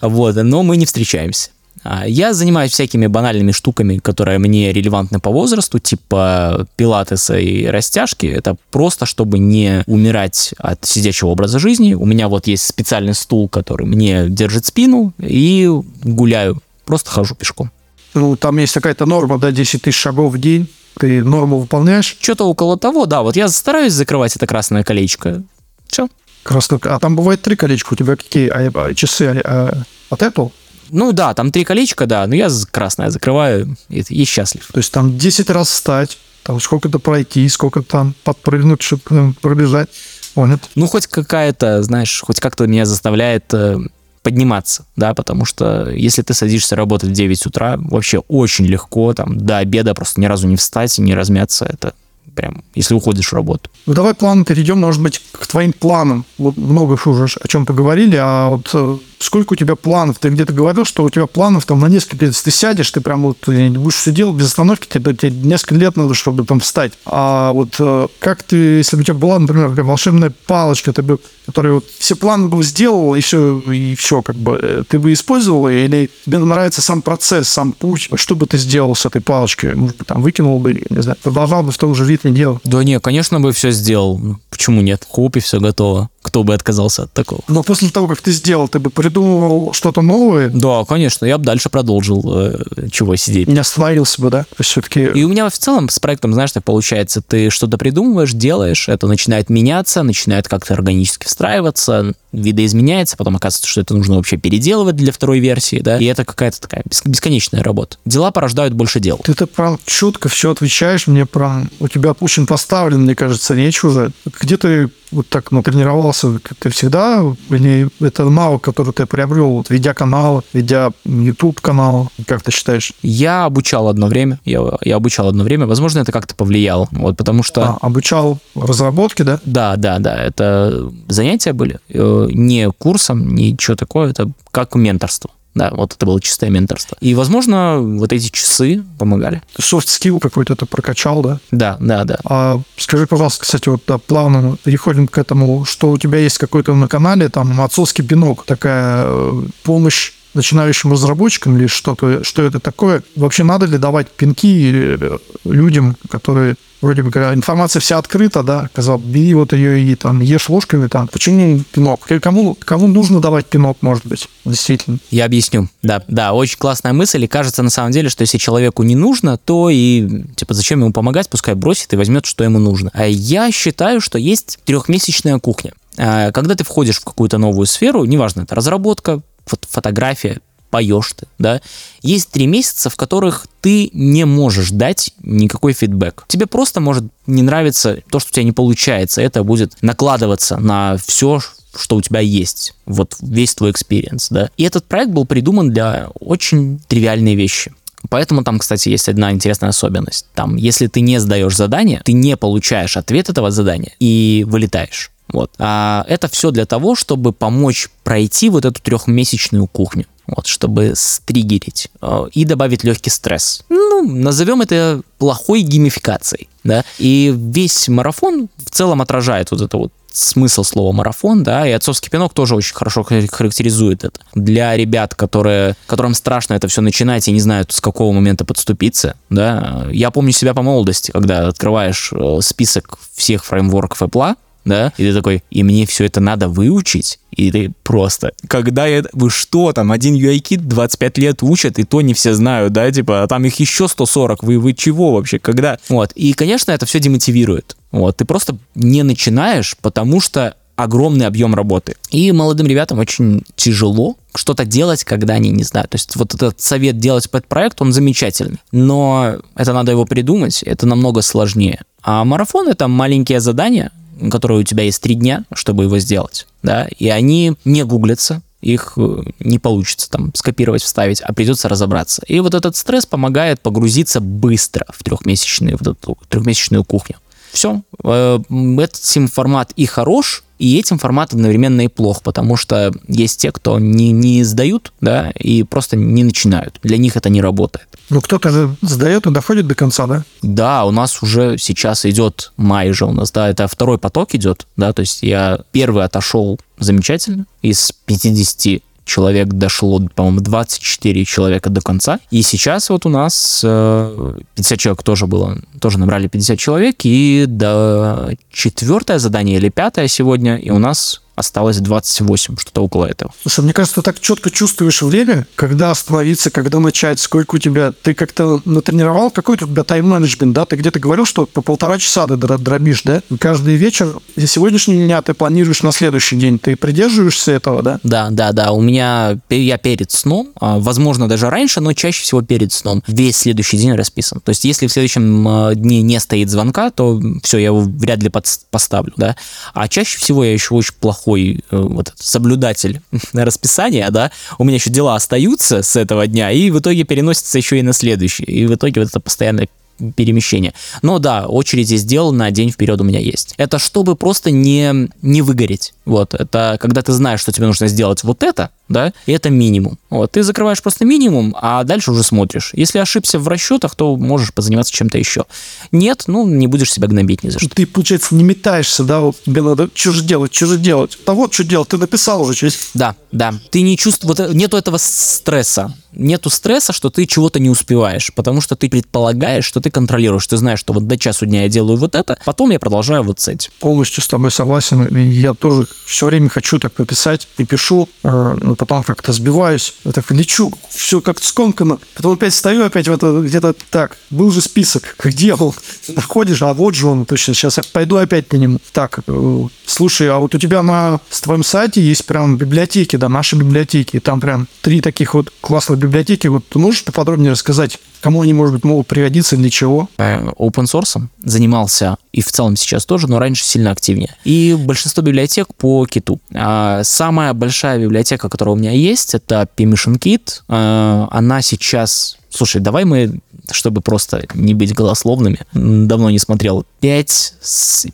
Вот, но мы не встречаемся. А, я занимаюсь всякими банальными штуками, которые мне релевантны по возрасту, типа пилатеса и растяжки. Это просто, чтобы не умирать от сидячего образа жизни. У меня вот есть специальный стул, который мне держит спину, и гуляю. Просто хожу пешком. Ну, там есть какая-то норма, да, 10 тысяч шагов в день. Ты норму выполняешь? Что-то около того, да. Вот я стараюсь закрывать это красное колечко. Все. Красное. А там бывает три колечка. У тебя какие а, а, часы а, от Apple? Ну да, там три колечка, да, но я красное закрываю и, и счастлив. То есть там 10 раз встать, там сколько-то пройти, сколько там подпрыгнуть, чтобы пробежать. Понял. Ну, хоть какая-то, знаешь, хоть как-то меня заставляет э, подниматься, да, потому что если ты садишься работать в 9 утра, вообще очень легко там до обеда просто ни разу не встать и не размяться, это прям, если уходишь в работу. Ну, давай план перейдем, может быть, к твоим планам. Вот много уже о чем поговорили, а вот э, сколько у тебя планов? Ты где-то говорил, что у тебя планов там на несколько лет. Ты сядешь, ты прям вот ты будешь сидел без остановки, тебе, тебе несколько лет надо, чтобы там встать. А вот э, как ты, если бы у тебя была, например, волшебная палочка, ты бы, которая вот все планы бы сделал, и все, и все, как бы, э, ты бы использовал или тебе нравится сам процесс, сам путь, что бы ты сделал с этой палочкой? Может быть, там выкинул бы, не знаю, продолжал бы в том же ритме делать? Да не, конечно бы все сделал. Почему нет? Хоп, и все готово. Кто бы отказался от такого? Но после того, как ты сделал, ты бы придумывал что-то новое? Да, конечно, я бы дальше продолжил. Э, чего сидеть? Не остановился бы, да? Все-таки... И у меня в целом с проектом, знаешь, так получается, ты что-то придумываешь, делаешь, это начинает меняться, начинает как-то органически встраиваться, видоизменяется, потом оказывается, что это нужно вообще переделывать для второй версии, да, и это какая-то такая бесконечная работа. Дела порождают больше дел. Ты-то прям четко все отвечаешь, мне прям, у тебя очень поставлен, мне кажется, уже. Где ты вот так ну, тренировался, ты всегда, или это навык, который ты приобрел, вот, ведя канал, ведя YouTube канал, как ты считаешь? Я обучал одно время, я, я обучал одно время, возможно, это как-то повлияло, вот, потому что... А, обучал разработке, да? Да, да, да, это занятия были, э, не курсом, ничего такое, это как менторство. Да, вот это было чистое менторство. И, возможно, вот эти часы помогали. Soft skill какой-то ты прокачал, да? Да, да, да. А скажи, пожалуйста, кстати, вот да, плавно переходим к этому, что у тебя есть какой-то на канале, там, отцовский пинок, такая э, помощь начинающим разработчикам или что-то, что это такое? Вообще надо ли давать пинки э, людям, которые вроде бы информация вся открыта, да, сказал, бери вот ее и там ешь ложками, там, почему пинок? Кому, кому нужно давать пинок, может быть, действительно? Я объясню, да, да, очень классная мысль, и кажется на самом деле, что если человеку не нужно, то и, типа, зачем ему помогать, пускай бросит и возьмет, что ему нужно. А я считаю, что есть трехмесячная кухня. А, когда ты входишь в какую-то новую сферу, неважно, это разработка, фотография, поешь ты, да. Есть три месяца, в которых ты не можешь дать никакой фидбэк. Тебе просто может не нравиться то, что у тебя не получается. Это будет накладываться на все, что у тебя есть, вот весь твой experience, да. И этот проект был придуман для очень тривиальной вещи. Поэтому там, кстати, есть одна интересная особенность. Там, если ты не сдаешь задание, ты не получаешь ответ этого задания и вылетаешь. Вот. А это все для того, чтобы помочь пройти вот эту трехмесячную кухню. Вот, чтобы стригерить э, и добавить легкий стресс. Ну, назовем это плохой геймификацией, да. И весь марафон в целом отражает вот это вот смысл слова марафон, да, и отцовский пинок тоже очень хорошо характеризует это. Для ребят, которые, которым страшно это все начинать и не знают, с какого момента подступиться, да, я помню себя по молодости, когда открываешь э, список всех фреймворков Apple, да, и ты такой, и мне все это надо выучить, и ты просто, когда я, вы что там, один UI-кит 25 лет учат, и то не все знают, да, типа, а там их еще 140, вы, вы чего вообще, когда? Вот, и, конечно, это все демотивирует, вот, ты просто не начинаешь, потому что огромный объем работы. И молодым ребятам очень тяжело что-то делать, когда они не знают. То есть вот этот совет делать под проект, он замечательный. Но это надо его придумать, это намного сложнее. А марафон — это маленькие задания, которые у тебя есть три дня, чтобы его сделать, да, и они не гуглятся, их э, не получится там скопировать, вставить, а придется разобраться. И вот этот стресс помогает погрузиться быстро в трехмесячную, в эту трехмесячную кухню. Все. Э, этот сим-формат и хорош, и этим формат одновременно и плох, потому что есть те, кто не, не сдают, да, и просто не начинают. Для них это не работает. Ну, кто-то сдает и доходит до конца, да? Да, у нас уже сейчас идет май же у нас, да, это второй поток идет, да, то есть я первый отошел замечательно из 50 человек дошло, по-моему, 24 человека до конца. И сейчас вот у нас 50 э, человек тоже было, тоже набрали 50 человек, и до четвертое задание или пятое сегодня, и у нас осталось 28, что-то около этого. Слушай, мне кажется, ты так четко чувствуешь время, когда остановиться, когда начать, сколько у тебя... Ты как-то натренировал какой-то у тебя тайм-менеджмент, да? Ты где-то говорил, что по полтора часа ты дробишь, да? Каждый вечер, сегодняшний дня ты планируешь на следующий день. Ты придерживаешься этого, да? Да, да, да. У меня... Я перед сном, а, возможно, даже раньше, но чаще всего перед сном. Весь следующий день расписан. То есть, если в следующем а, дне не стоит звонка, то все, я его вряд ли поставлю, да? А чаще всего я еще очень плохо плохой э, вот, соблюдатель расписания, да, у меня еще дела остаются с этого дня, и в итоге переносятся еще и на следующий. И в итоге вот это постоянное перемещение. Но да, очереди сделал на день вперед у меня есть. Это чтобы просто не, не выгореть. Вот, это когда ты знаешь, что тебе нужно сделать вот это, да, и это минимум. Вот, ты закрываешь просто минимум, а дальше уже смотришь. Если ошибся в расчетах, то можешь позаниматься чем-то еще. Нет, ну, не будешь себя гнобить ни за что. Ты, получается, не метаешься, да, вот тебе надо, что же делать, что же делать. А вот что делать, ты написал уже часть. Да, да. Ты не чувствуешь, вот нету этого стресса. Нету стресса, что ты чего-то не успеваешь, потому что ты предполагаешь, что ты контролируешь, ты знаешь, что вот до часу дня я делаю вот это, потом я продолжаю вот с этим. Полностью с тобой согласен. Я тоже все время хочу так написать и пишу, э, но потом как-то сбиваюсь, я так лечу, все как-то скомкано, потом опять стою, опять в это где-то так, был же список, где был, находишь, а вот же он, точно, сейчас я пойду опять по нему. Так, э, слушай, а вот у тебя на твоем сайте есть прям библиотеки, да, наши библиотеки, там прям три таких вот классных библиотеки, вот ты можешь поподробнее рассказать, Кому они, может быть, могут пригодиться, для чего? Э, open source занимался и в целом сейчас тоже, но раньше сильно активнее. И большинство библиотек по киту. А самая большая библиотека, которая у меня есть, это Permission Kit. А, она сейчас... Слушай, давай мы чтобы просто не быть голословными, давно не смотрел, 5,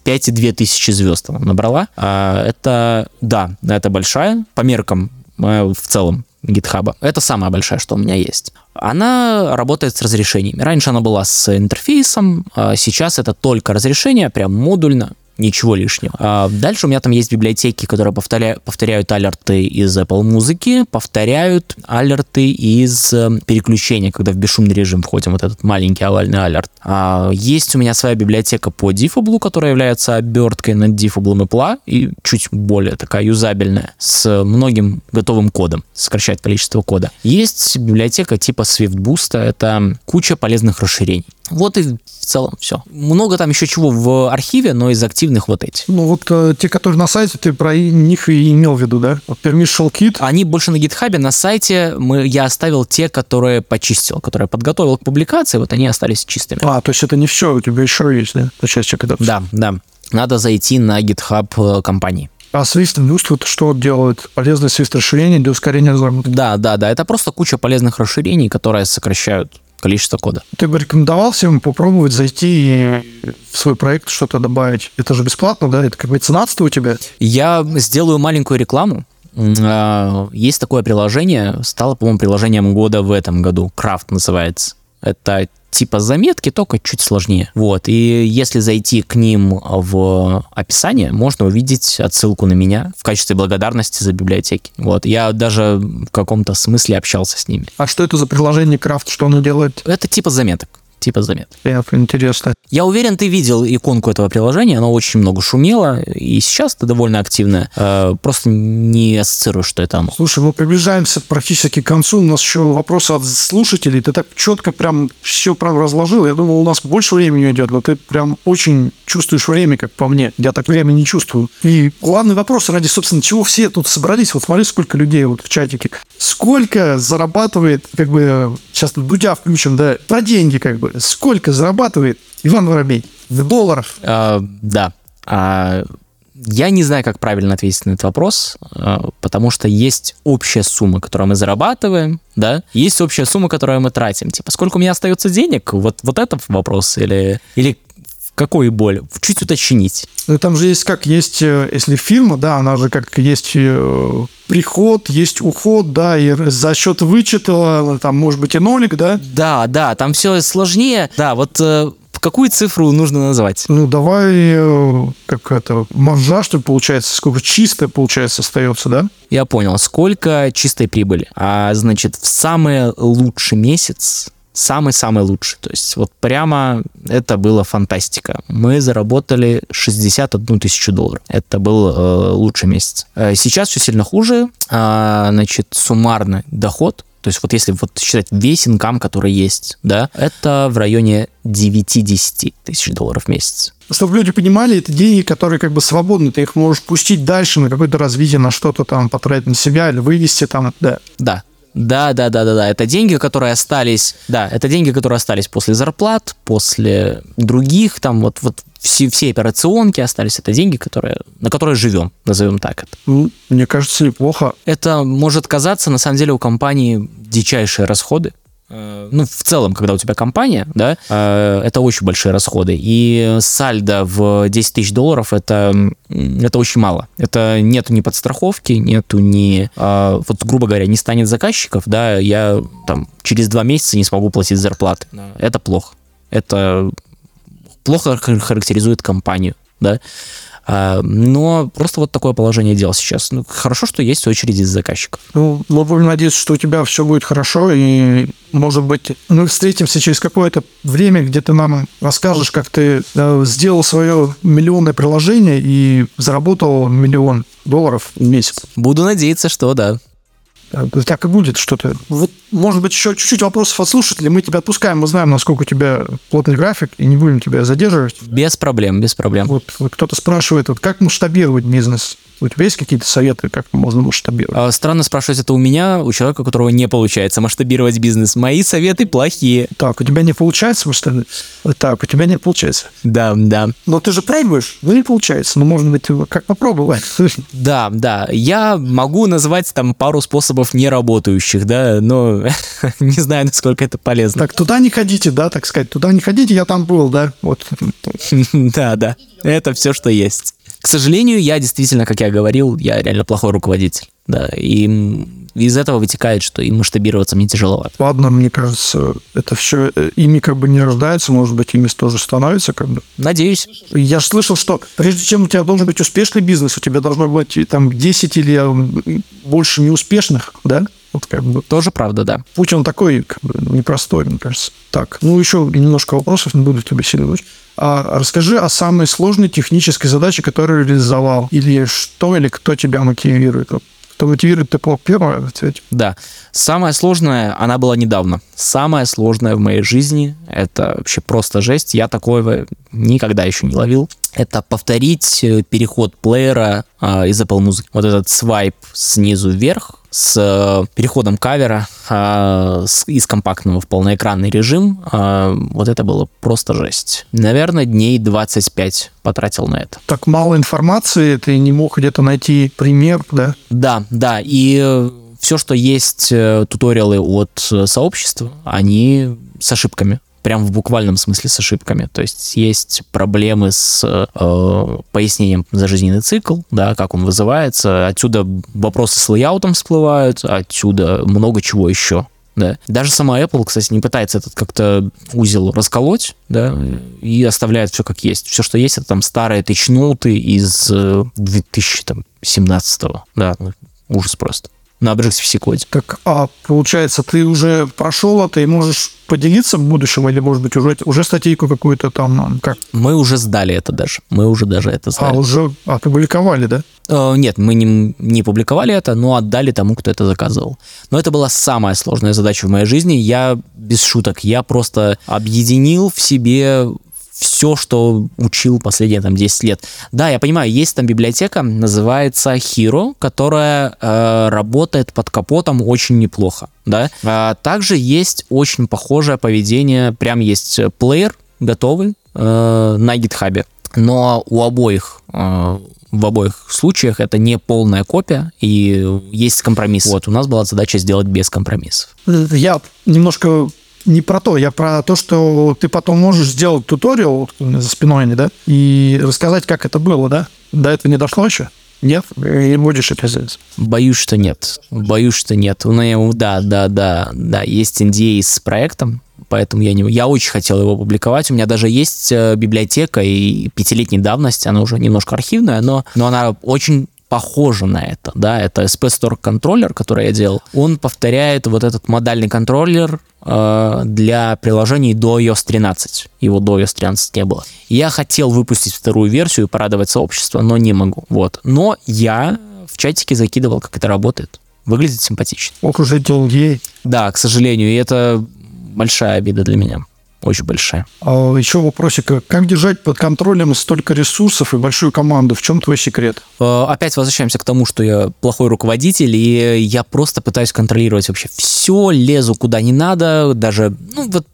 5,2 тысячи звезд она набрала. А, это, да, это большая, по меркам э, в целом гитхаба. Это самая большая, что у меня есть. Она работает с разрешениями. Раньше она была с интерфейсом, а сейчас это только разрешение, прям модульно ничего лишнего. А дальше у меня там есть библиотеки, которые повторяют, повторяют алерты из Apple музыки, повторяют алерты из э, переключения, когда в бесшумный режим входим, вот этот маленький овальный алерт. А есть у меня своя библиотека по Diffable, которая является оберткой над Diffable Apple и чуть более такая юзабельная, с многим готовым кодом, сокращает количество кода. Есть библиотека типа Swift Boost, это куча полезных расширений. Вот и в целом все. Много там еще чего в архиве, но из активных вот эти. Ну вот э, те, которые на сайте, ты про них и имел в виду, да? Permission Kit. Они больше на гитхабе, на сайте мы, я оставил те, которые почистил, которые подготовил к публикации, вот они остались чистыми. А, то есть это не все, у тебя еще есть, да? Та часть, когда... Да, да. Надо зайти на GitHub э, компании. А Boost вот что делает? Полезное Swift расширение для ускорения разработки. Да, да, да. Это просто куча полезных расширений, которые сокращают количество кода. Ты бы рекомендовал всем попробовать зайти и в свой проект что-то добавить? Это же бесплатно, да? Это как бы ценатство у тебя? Я сделаю маленькую рекламу. А, Есть такое приложение, стало, по-моему, приложением года в этом году. Крафт называется. Это типа заметки, только чуть сложнее. Вот. И если зайти к ним в описание, можно увидеть отсылку на меня в качестве благодарности за библиотеки. Вот. Я даже в каком-то смысле общался с ними. А что это за приложение Крафт? Что оно делает? Это типа заметок. Типа заметок. Это интересно. Я уверен, ты видел иконку этого приложения, оно очень много шумело, и сейчас это довольно активное. Э, Просто не ассоциирую, что это оно. Слушай, мы приближаемся практически к концу. У нас еще вопросы от слушателей. Ты так четко прям все прям разложил. Я думал, у нас больше времени идет, но ты прям очень чувствуешь время, как по мне. Я так время не чувствую. И главный вопрос, ради, собственно, чего все тут собрались. Вот смотри, сколько людей вот в чатике. Сколько зарабатывает, как бы, сейчас тут Дудя включим, да, про деньги, как бы. Сколько зарабатывает Иван Воробей в долларах? Э, Да. А, Я не знаю, как правильно ответить на этот вопрос, э, потому что есть общая сумма, которую мы зарабатываем, да, есть общая сумма, которую мы тратим. Типа, сколько у меня остается денег? Вот, вот это вопрос. Или, или в какой боль? Чуть уточнить. Ну, там же есть как, есть, э, если фирма, да, она же как есть э, приход, есть уход, да, и за счет вычета, там, может быть, и нолик, да. Да, да, там все сложнее. Да, вот э, какую цифру нужно назвать? Ну, давай, э, как это, маржа, что ли, получается, сколько чисто, получается, остается, да? Я понял. Сколько чистой прибыли? А, значит, в самый лучший месяц, самый-самый лучший, то есть вот прямо это была фантастика. Мы заработали 61 тысячу долларов. Это был э, лучший месяц. Э, сейчас все сильно хуже. А, значит, суммарный доход то есть вот если вот считать весь инкам, который есть, да, это в районе 9-10 тысяч долларов в месяц. Чтобы люди понимали, это деньги, которые как бы свободны, ты их можешь пустить дальше на какое-то развитие, на что-то там, потратить на себя или вывести там, да. Да. Да, да, да, да, да. Это деньги, которые остались. Да, это деньги, которые остались после зарплат, после других, там вот, вот все, все операционки остались. Это деньги, которые, на которые живем, назовем так это. Ну, мне кажется, неплохо. Это может казаться, на самом деле, у компании дичайшие расходы. Э, Ну, в целом, когда у тебя компания, да, э, это очень большие расходы. И сальдо в 10 тысяч долларов это, это очень мало. Это нету ни подстраховки, нету ни, а, вот, грубо говоря, не станет заказчиков, да, я там через два месяца не смогу платить зарплаты. Это плохо. Это плохо хар- характеризует компанию, да. А, Но просто вот такое положение дел сейчас. Ну, хорошо, что есть очереди из заказчиков. Ну, будем надеяться, что у тебя все будет хорошо, и, может быть, мы встретимся через какое-то время, где ты нам расскажешь, как ты э, сделал свое миллионное приложение и заработал миллион долларов в месяц. Буду надеяться, что да. Э, Так и будет что-то. Вот, может быть, еще чуть-чуть вопросов от слушателей. Мы тебя отпускаем, мы знаем, насколько у тебя плотный график, и не будем тебя задерживать. Без проблем, без проблем. Вот, вот кто-то спрашивает, вот как масштабировать бизнес? У тебя есть какие-то советы, как можно масштабировать? А, Странно спрашивать это у меня, у человека, у которого не получается масштабировать бизнес. Мои советы плохие. Так, у тебя не получается масштабировать? Так, у тебя не получается. Да, да. Но ты же пробуешь, ну не получается. Ну, может быть, как попробовать. Да, да. Я могу назвать там пару способов не работающих, да, но не знаю, насколько это полезно. Так, туда не ходите, да, так сказать. Туда не ходите, я там был, да. Вот. Да, да. Это все, что есть. К сожалению, я действительно, как я говорил, я реально плохой руководитель. Да, и из этого вытекает, что и масштабироваться мне тяжеловато. Ладно, мне кажется, это все ими как бы не рождается, может быть, ими тоже становится как бы. Надеюсь. Я слышал, что прежде чем у тебя должен быть успешный бизнес, у тебя должно быть там 10 или м, больше неуспешных, да? Вот как бы Тоже правда, да. путь он такой, как бы, непростой, мне кажется. Так, ну еще немножко вопросов, не буду тебя сильно расскажи о самой сложной технической задаче, которую реализовал. Или что, или кто тебя мотивирует. Что мотивирует тепло первое. Да. Самое сложное, она была недавно. Самое сложное в моей жизни, это вообще просто жесть. Я такого никогда еще не ловил. Это повторить э, переход плеера э, из Apple Music. Вот этот свайп снизу вверх, с э, переходом кавера э, с, из компактного в полноэкранный режим, э, вот это было просто жесть. Наверное, дней 25 потратил на это. Так мало информации, ты не мог где-то найти пример, да? Да, да, и все, что есть туториалы от сообщества, они с ошибками прям в буквальном смысле с ошибками. То есть есть проблемы с э, пояснением за жизненный цикл, да, как он вызывается. Отсюда вопросы с лейаутом всплывают, отсюда много чего еще. Да. Даже сама Apple, кстати, не пытается этот как-то узел расколоть, да, и оставляет все как есть. Все, что есть, это там старые тычноты из 2017 э, да, ну, ужас просто на Objective-C коде. Так, а получается, ты уже прошел это и можешь поделиться в будущем, или, может быть, уже, уже статейку какую-то там, как? Мы уже сдали это даже. Мы уже даже это сдали. А, уже опубликовали, да? Э, нет, мы не, не публиковали это, но отдали тому, кто это заказывал. Но это была самая сложная задача в моей жизни. Я, без шуток, я просто объединил в себе все, что учил последние там 10 лет. Да, я понимаю, есть там библиотека, называется Hero, которая э, работает под капотом очень неплохо, да. А также есть очень похожее поведение, прям есть плеер готовый э, на GitHub, но у обоих э, в обоих случаях это не полная копия, и есть компромисс. Вот, у нас была задача сделать без компромиссов. Я немножко не про то, я про то, что ты потом можешь сделать туториал за спиной, да, и рассказать, как это было, да? До этого не дошло еще? Нет? И будешь описывать? Боюсь, что нет. Боюсь, что нет. У меня, да, да, да, да, есть NDA с проектом, поэтому я не... Я очень хотел его публиковать. У меня даже есть э, библиотека и пятилетней давности, она уже немножко архивная, но, но она очень похоже на это, да, это SP Store контроллер, который я делал, он повторяет вот этот модальный контроллер э, для приложений до iOS 13. Его до iOS 13 не было. Я хотел выпустить вторую версию и порадовать сообщество, но не могу. Вот. Но я в чатике закидывал, как это работает. Выглядит симпатично. Ох уже долгий. Да, к сожалению, и это большая обида для меня очень большая. А еще вопросик. Как держать под контролем столько ресурсов и большую команду? В чем твой секрет? Э, опять возвращаемся к тому, что я плохой руководитель, и я просто пытаюсь контролировать вообще все, лезу куда не надо, даже, ну, вот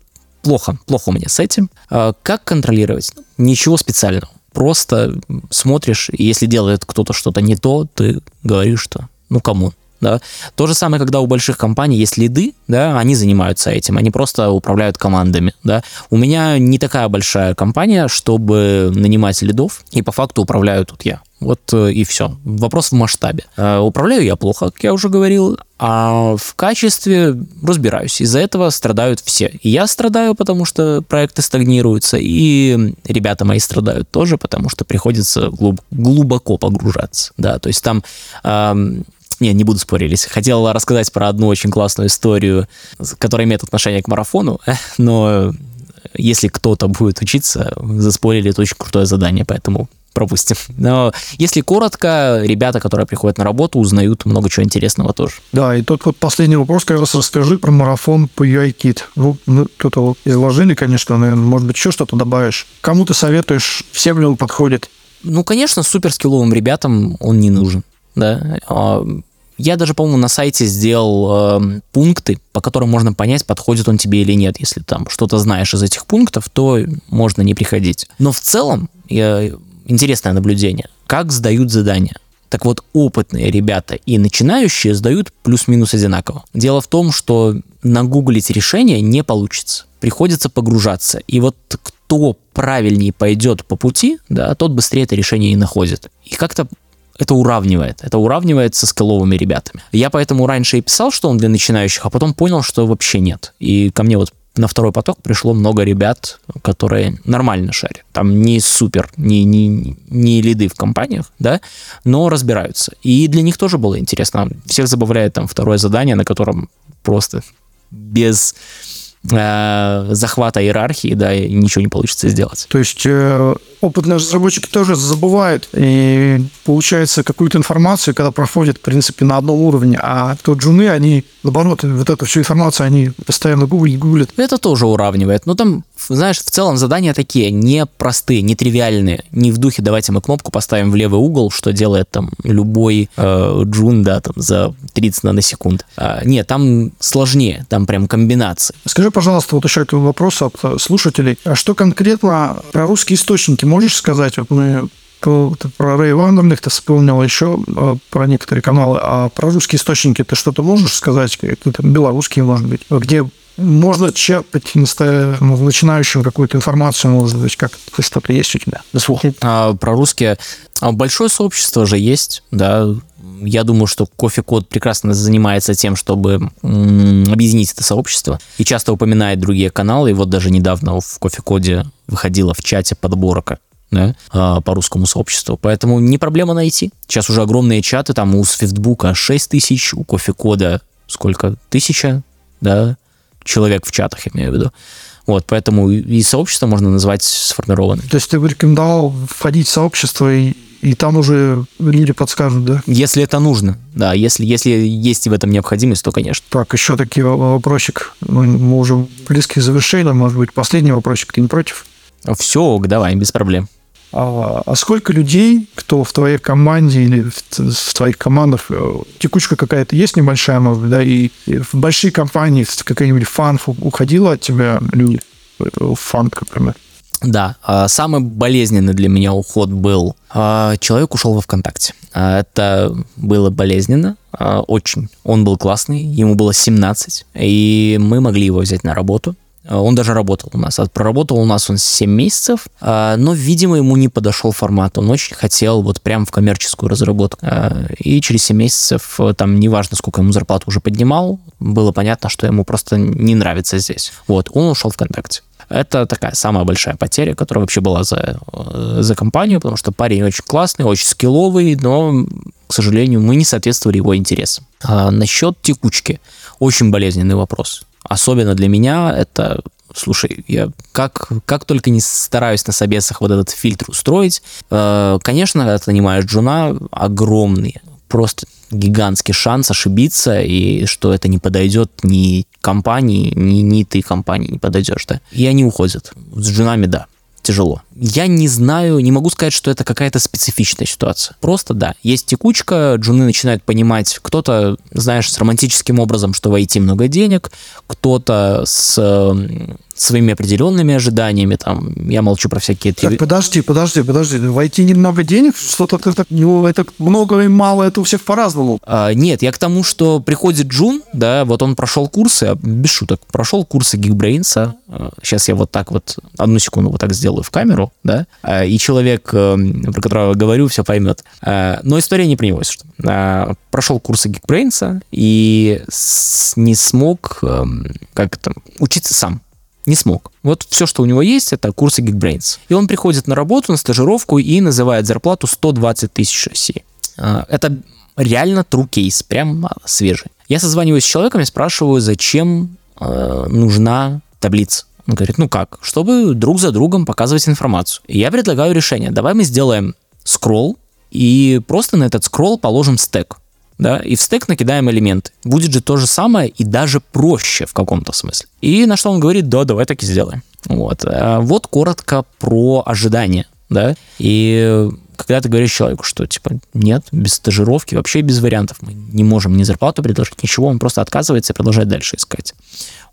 плохо, плохо у меня с этим. Э, как контролировать? Ничего специального. Просто смотришь, и если делает кто-то что-то не то, ты говоришь, что ну кому? Да. То же самое, когда у больших компаний есть лиды, да, они занимаются этим, они просто управляют командами, да. У меня не такая большая компания, чтобы нанимать лидов, и по факту управляю тут я. Вот э, и все. Вопрос в масштабе. Э, управляю я плохо, как я уже говорил, а в качестве разбираюсь. Из-за этого страдают все. И я страдаю, потому что проекты стагнируются, и ребята мои страдают тоже, потому что приходится глуб- глубоко погружаться. Да, то есть там не, не буду спорить. Хотел рассказать про одну очень классную историю, которая имеет отношение к марафону, но если кто-то будет учиться, заспорили, это очень крутое задание, поэтому пропустим. Но если коротко, ребята, которые приходят на работу, узнают много чего интересного тоже. Да, и тот вот последний вопрос, как раз расскажи про марафон по UIKit. Ну, ну кто-то вот изложили, конечно, наверное, может быть, еще что-то добавишь. Кому ты советуешь, всем ли он подходит? Ну, конечно, суперскилловым ребятам он не нужен да. А, я даже, по-моему, на сайте сделал э, пункты, по которым можно понять, подходит он тебе или нет. Если там что-то знаешь из этих пунктов, то можно не приходить. Но в целом, э, интересное наблюдение, как сдают задания. Так вот, опытные ребята и начинающие сдают плюс-минус одинаково. Дело в том, что нагуглить решение не получится. Приходится погружаться. И вот кто правильнее пойдет по пути, да, тот быстрее это решение и находит. И как-то это уравнивает. Это уравнивает со скилловыми ребятами. Я поэтому раньше и писал, что он для начинающих, а потом понял, что вообще нет. И ко мне вот на второй поток пришло много ребят, которые нормально шарят. Там не супер, не, не, не лиды в компаниях, да, но разбираются. И для них тоже было интересно. Всех забавляет там второе задание, на котором просто без э, захвата иерархии, да, ничего не получится сделать. То есть э, опытные разработчики тоже забывают и получается какую-то информацию, когда проходят, в принципе, на одном уровне, а то джуны, они, наоборот, вот эту всю информацию, они постоянно гуглят, гуглят. Это тоже уравнивает. Но там, знаешь, в целом задания такие непростые, нетривиальные. Не в духе давайте мы кнопку поставим в левый угол, что делает там любой э, джун, да, там за 30 наносекунд. А, нет, там сложнее, там прям комбинации. Скажи, пожалуйста, вот еще такой вопрос от э, слушателей. А что конкретно про русские источники можешь сказать? Вот мы про Рэй Вандерных ты вспомнил еще э, про некоторые каналы, а про русские источники ты что-то можешь сказать? Какие-то белорусские, может быть, где можно черпать ну, начинающим какую-то информацию, может быть, как что-то есть у тебя? А, про русские. А большое сообщество же есть, да. Я думаю, что кофе-код прекрасно занимается тем, чтобы м- объединить это сообщество и часто упоминает другие каналы. И вот даже недавно в кофе-коде выходила в чате подборка да, а, по русскому сообществу. Поэтому не проблема найти. Сейчас уже огромные чаты, там у Свифтбука 6 тысяч, у кофе-кода сколько? Тысяча, да, человек в чатах, имею в виду. Вот, поэтому и сообщество можно назвать сформированным. То есть ты бы рекомендовал входить в сообщество и и там уже люди подскажут, да? Если это нужно, да. Если, если есть в этом необходимость, то, конечно. Так, еще такие вопросик. Мы, мы уже близки к завершению. Может быть, последний вопросик. Ты не против? Все, давай, без проблем. А, а сколько людей, кто в твоей команде или в, в твоих командах, э, текучка какая-то есть небольшая, может быть, да, и, в большие компании, в какой-нибудь фан уходило от тебя люди, фан, например? Да, а, самый болезненный для меня уход был. А, человек ушел во ВКонтакте. Это было болезненно, очень. Он был классный, ему было 17, и мы могли его взять на работу. Э, он даже работал у нас. Проработал у нас он 7 месяцев, э, но, видимо, ему не подошел формат. Он очень хотел вот прям в коммерческую разработку. Э, и через 7 месяцев, там, неважно, сколько ему зарплату уже поднимал, было понятно, что ему просто не нравится здесь. Вот, он ушел ВКонтакте. Это такая самая большая потеря, которая вообще была за, за компанию, потому что парень очень классный, очень скилловый, но, к сожалению, мы не соответствовали его интересам. А насчет текучки. Очень болезненный вопрос. Особенно для меня это Слушай, я как, как только не стараюсь на собесах вот этот фильтр устроить, э, конечно, когда ты нанимаешь джуна, огромный, просто гигантский шанс ошибиться, и что это не подойдет ни компании, ни, ни ты компании не подойдешь, да. И они уходят. С джунами, да тяжело. Я не знаю, не могу сказать, что это какая-то специфичная ситуация. Просто да, есть текучка, джуны начинают понимать, кто-то, знаешь, с романтическим образом, что войти много денег, кто-то с своими определенными ожиданиями, там, я молчу про всякие... Так, подожди, подожди, подожди, войти немного денег, что-то как-то, ну, это много и мало, это у всех по-разному. А, нет, я к тому, что приходит Джун, да, вот он прошел курсы, а, без шуток, прошел курсы Geekbrains, а, сейчас я вот так вот, одну секунду вот так сделаю в камеру, да, а, и человек, э, про которого я говорю, все поймет. А, но история не него, что а, прошел курсы Geekbrains и не смог, эм, как это, учиться сам, не смог. Вот все, что у него есть, это курсы Geekbrains. И он приходит на работу, на стажировку и называет зарплату 120 тысяч России. Это реально true case, прям свежий. Я созваниваюсь с человеком и спрашиваю, зачем э, нужна таблица. Он говорит, ну как, чтобы друг за другом показывать информацию. И я предлагаю решение. Давай мы сделаем скролл и просто на этот скролл положим стек да, и в стек накидаем элементы. Будет же то же самое и даже проще в каком-то смысле. И на что он говорит, да, давай так и сделаем. Вот. А вот коротко про ожидания, да, и когда ты говоришь человеку, что типа нет, без стажировки, вообще без вариантов, мы не можем ни зарплату предложить, ничего, он просто отказывается и продолжает дальше искать.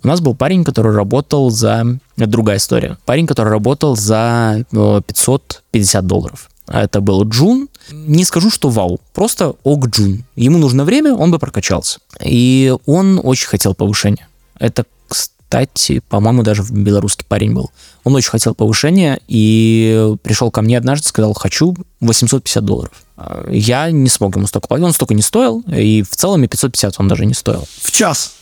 У нас был парень, который работал за... Это другая история. Парень, который работал за 550 долларов. Это был Джун. Не скажу, что вау, просто ок Джун. Ему нужно время, он бы прокачался. И он очень хотел повышения. Это, кстати, по-моему, даже белорусский парень был. Он очень хотел повышения и пришел ко мне однажды, сказал, хочу 850 долларов. Я не смог ему столько платить, он столько не стоил, и в целом и 550 он даже не стоил. В час?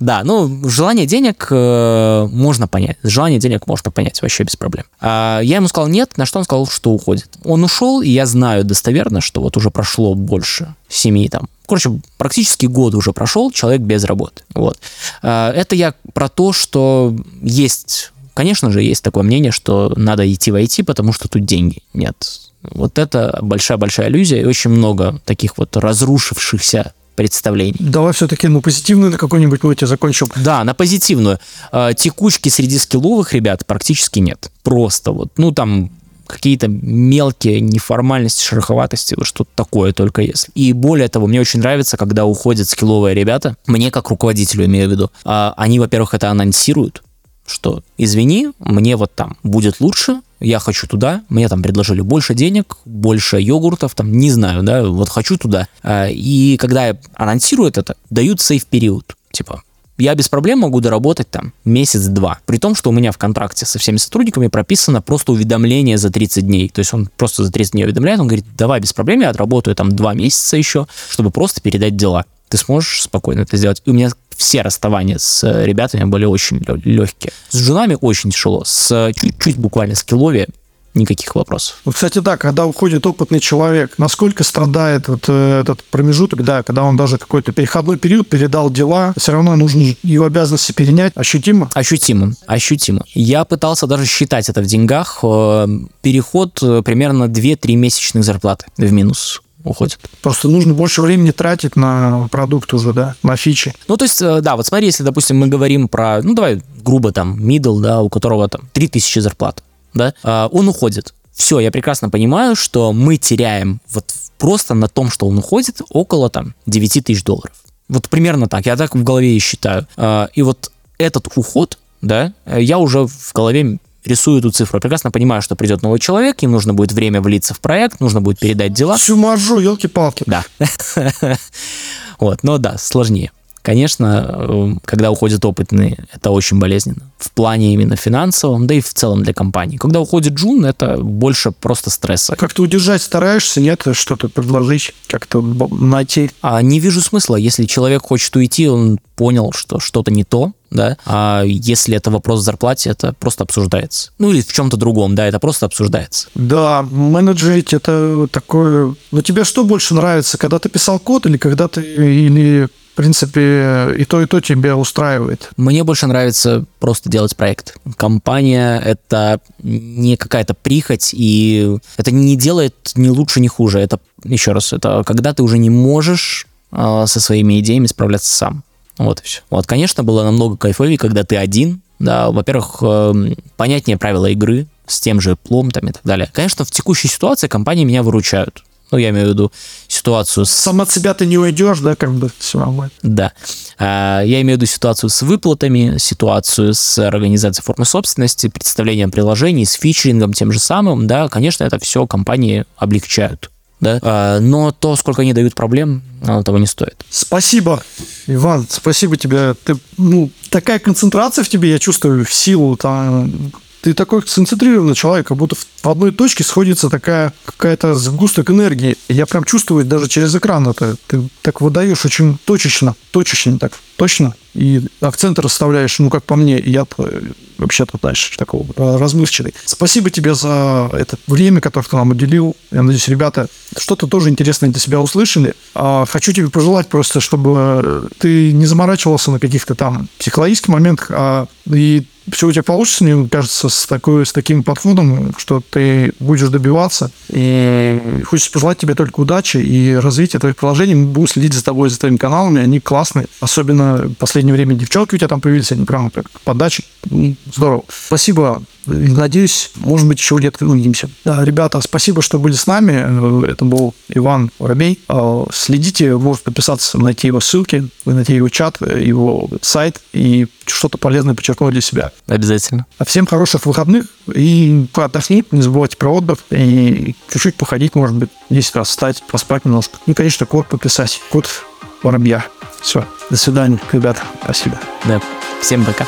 Да, ну, желание денег э, можно понять. Желание денег можно понять вообще без проблем. А я ему сказал нет, на что он сказал, что уходит. Он ушел, и я знаю достоверно, что вот уже прошло больше семи там. Короче, практически год уже прошел, человек без работы. Вот. А, это я про то, что есть конечно же, есть такое мнение, что надо идти в IT, потому что тут деньги. Нет. Вот это большая-большая иллюзия, и очень много таких вот разрушившихся представлений. Давай все-таки, ну, позитивную на какой-нибудь ноте закончим. Да, на позитивную. Э, текучки среди скилловых ребят практически нет. Просто вот, ну, там какие-то мелкие неформальности, шероховатости, вот что-то такое только если. И более того, мне очень нравится, когда уходят скилловые ребята, мне как руководителю имею в виду, а, они, во-первых, это анонсируют, что извини, мне вот там будет лучше, я хочу туда, мне там предложили больше денег, больше йогуртов, там, не знаю, да, вот хочу туда. А, и когда анонсируют это, дают сейф-период, типа, я без проблем могу доработать там месяц-два. При том, что у меня в контракте со всеми сотрудниками прописано просто уведомление за 30 дней. То есть он просто за 30 дней уведомляет, он говорит, давай без проблем, я отработаю там два месяца еще, чтобы просто передать дела. Ты сможешь спокойно это сделать. И у меня все расставания с ребятами были очень легкие. С женами очень тяжело. С чуть-чуть буквально скиллове никаких вопросов. Вот, кстати, да, когда уходит опытный человек, насколько страдает вот э, этот промежуток, да, когда он даже какой-то переходной период передал дела, все равно нужно его обязанности перенять ощутимо? Ощутимо, ощутимо. Я пытался даже считать это в деньгах. Э, переход э, примерно 2-3 месячных зарплаты в минус уходит. Просто нужно больше времени тратить на продукт уже, да, на фичи. Ну, то есть, да, вот смотри, если, допустим, мы говорим про, ну, давай, грубо там, middle, да, у которого там 3000 зарплат да, а, он уходит. Все, я прекрасно понимаю, что мы теряем вот просто на том, что он уходит, около там 9 тысяч долларов. Вот примерно так, я так в голове и считаю. А, и вот этот уход, да, я уже в голове рисую эту цифру. Я прекрасно понимаю, что придет новый человек, им нужно будет время влиться в проект, нужно будет передать дела. Всю маржу, елки-палки. Да. Вот, но да, сложнее. Конечно, э, когда уходят опытные, это очень болезненно. В плане именно финансовом, да и в целом для компании. Когда уходит Джун, это больше просто стресса. Как-то удержать стараешься, нет? Что-то предложить, как-то найти? А не вижу смысла. Если человек хочет уйти, он понял, что что-то не то, да, а если это вопрос зарплате, это просто обсуждается. Ну или в чем-то другом, да, это просто обсуждается. Да, менеджерить это такое... Но тебе что больше нравится, когда ты писал код или когда ты... или принципе, и то, и то тебя устраивает. Мне больше нравится просто делать проект. Компания — это не какая-то прихоть, и это не делает ни лучше, ни хуже. Это, еще раз, это когда ты уже не можешь э, со своими идеями справляться сам. Вот и все. Вот, конечно, было намного кайфовее, когда ты один, да, во-первых, э, понятнее правила игры с тем же плом там и так далее. Конечно, в текущей ситуации компании меня выручают. Ну, я имею в виду ситуацию с... Сам от себя ты не уйдешь, да, как бы все нормально. Да. А, я имею в виду ситуацию с выплатами, ситуацию с организацией формы собственности, представлением приложений, с фичерингом тем же самым, да, конечно, это все компании облегчают. Да? А, но то, сколько они дают проблем, оно того не стоит. Спасибо, Иван, спасибо тебе. Ты, ну, такая концентрация в тебе, я чувствую, в силу там, ты такой концентрированный человек, как будто в одной точке сходится такая какая-то сгусток энергии. Я прям чувствую даже через экран это. Ты так выдаешь очень точечно, точечно так, точно. И акценты расставляешь, ну, как по мне, я вообще-то дальше такого размывчатый. Спасибо тебе за это время, которое ты нам уделил. Я надеюсь, ребята что-то тоже интересное для себя услышали. А хочу тебе пожелать просто, чтобы ты не заморачивался на каких-то там психологических моментах, а и все у тебя получится, мне кажется, с, такой, с таким подходом, что ты будешь добиваться. И хочется пожелать тебе только удачи и развития твоих приложений. Мы будем следить за тобой, за твоими каналами, они классные. Особенно в последнее время девчонки у тебя там появились, они прямо как подачи. Здорово. Спасибо Надеюсь, может быть, еще где-то увидимся. Да, ребята, спасибо, что были с нами. Это был Иван Воробей. А, следите, можете подписаться, найти его ссылки, найти его чат, его сайт и что-то полезное подчеркнуть для себя. Обязательно. А всем хороших выходных и отдохнить, не забывайте про отдых и чуть-чуть походить, может быть, 10 раз встать, поспать немножко. И, конечно, код подписать. Код Воробья. Все. До свидания, ребята. Спасибо. Да. Всем пока.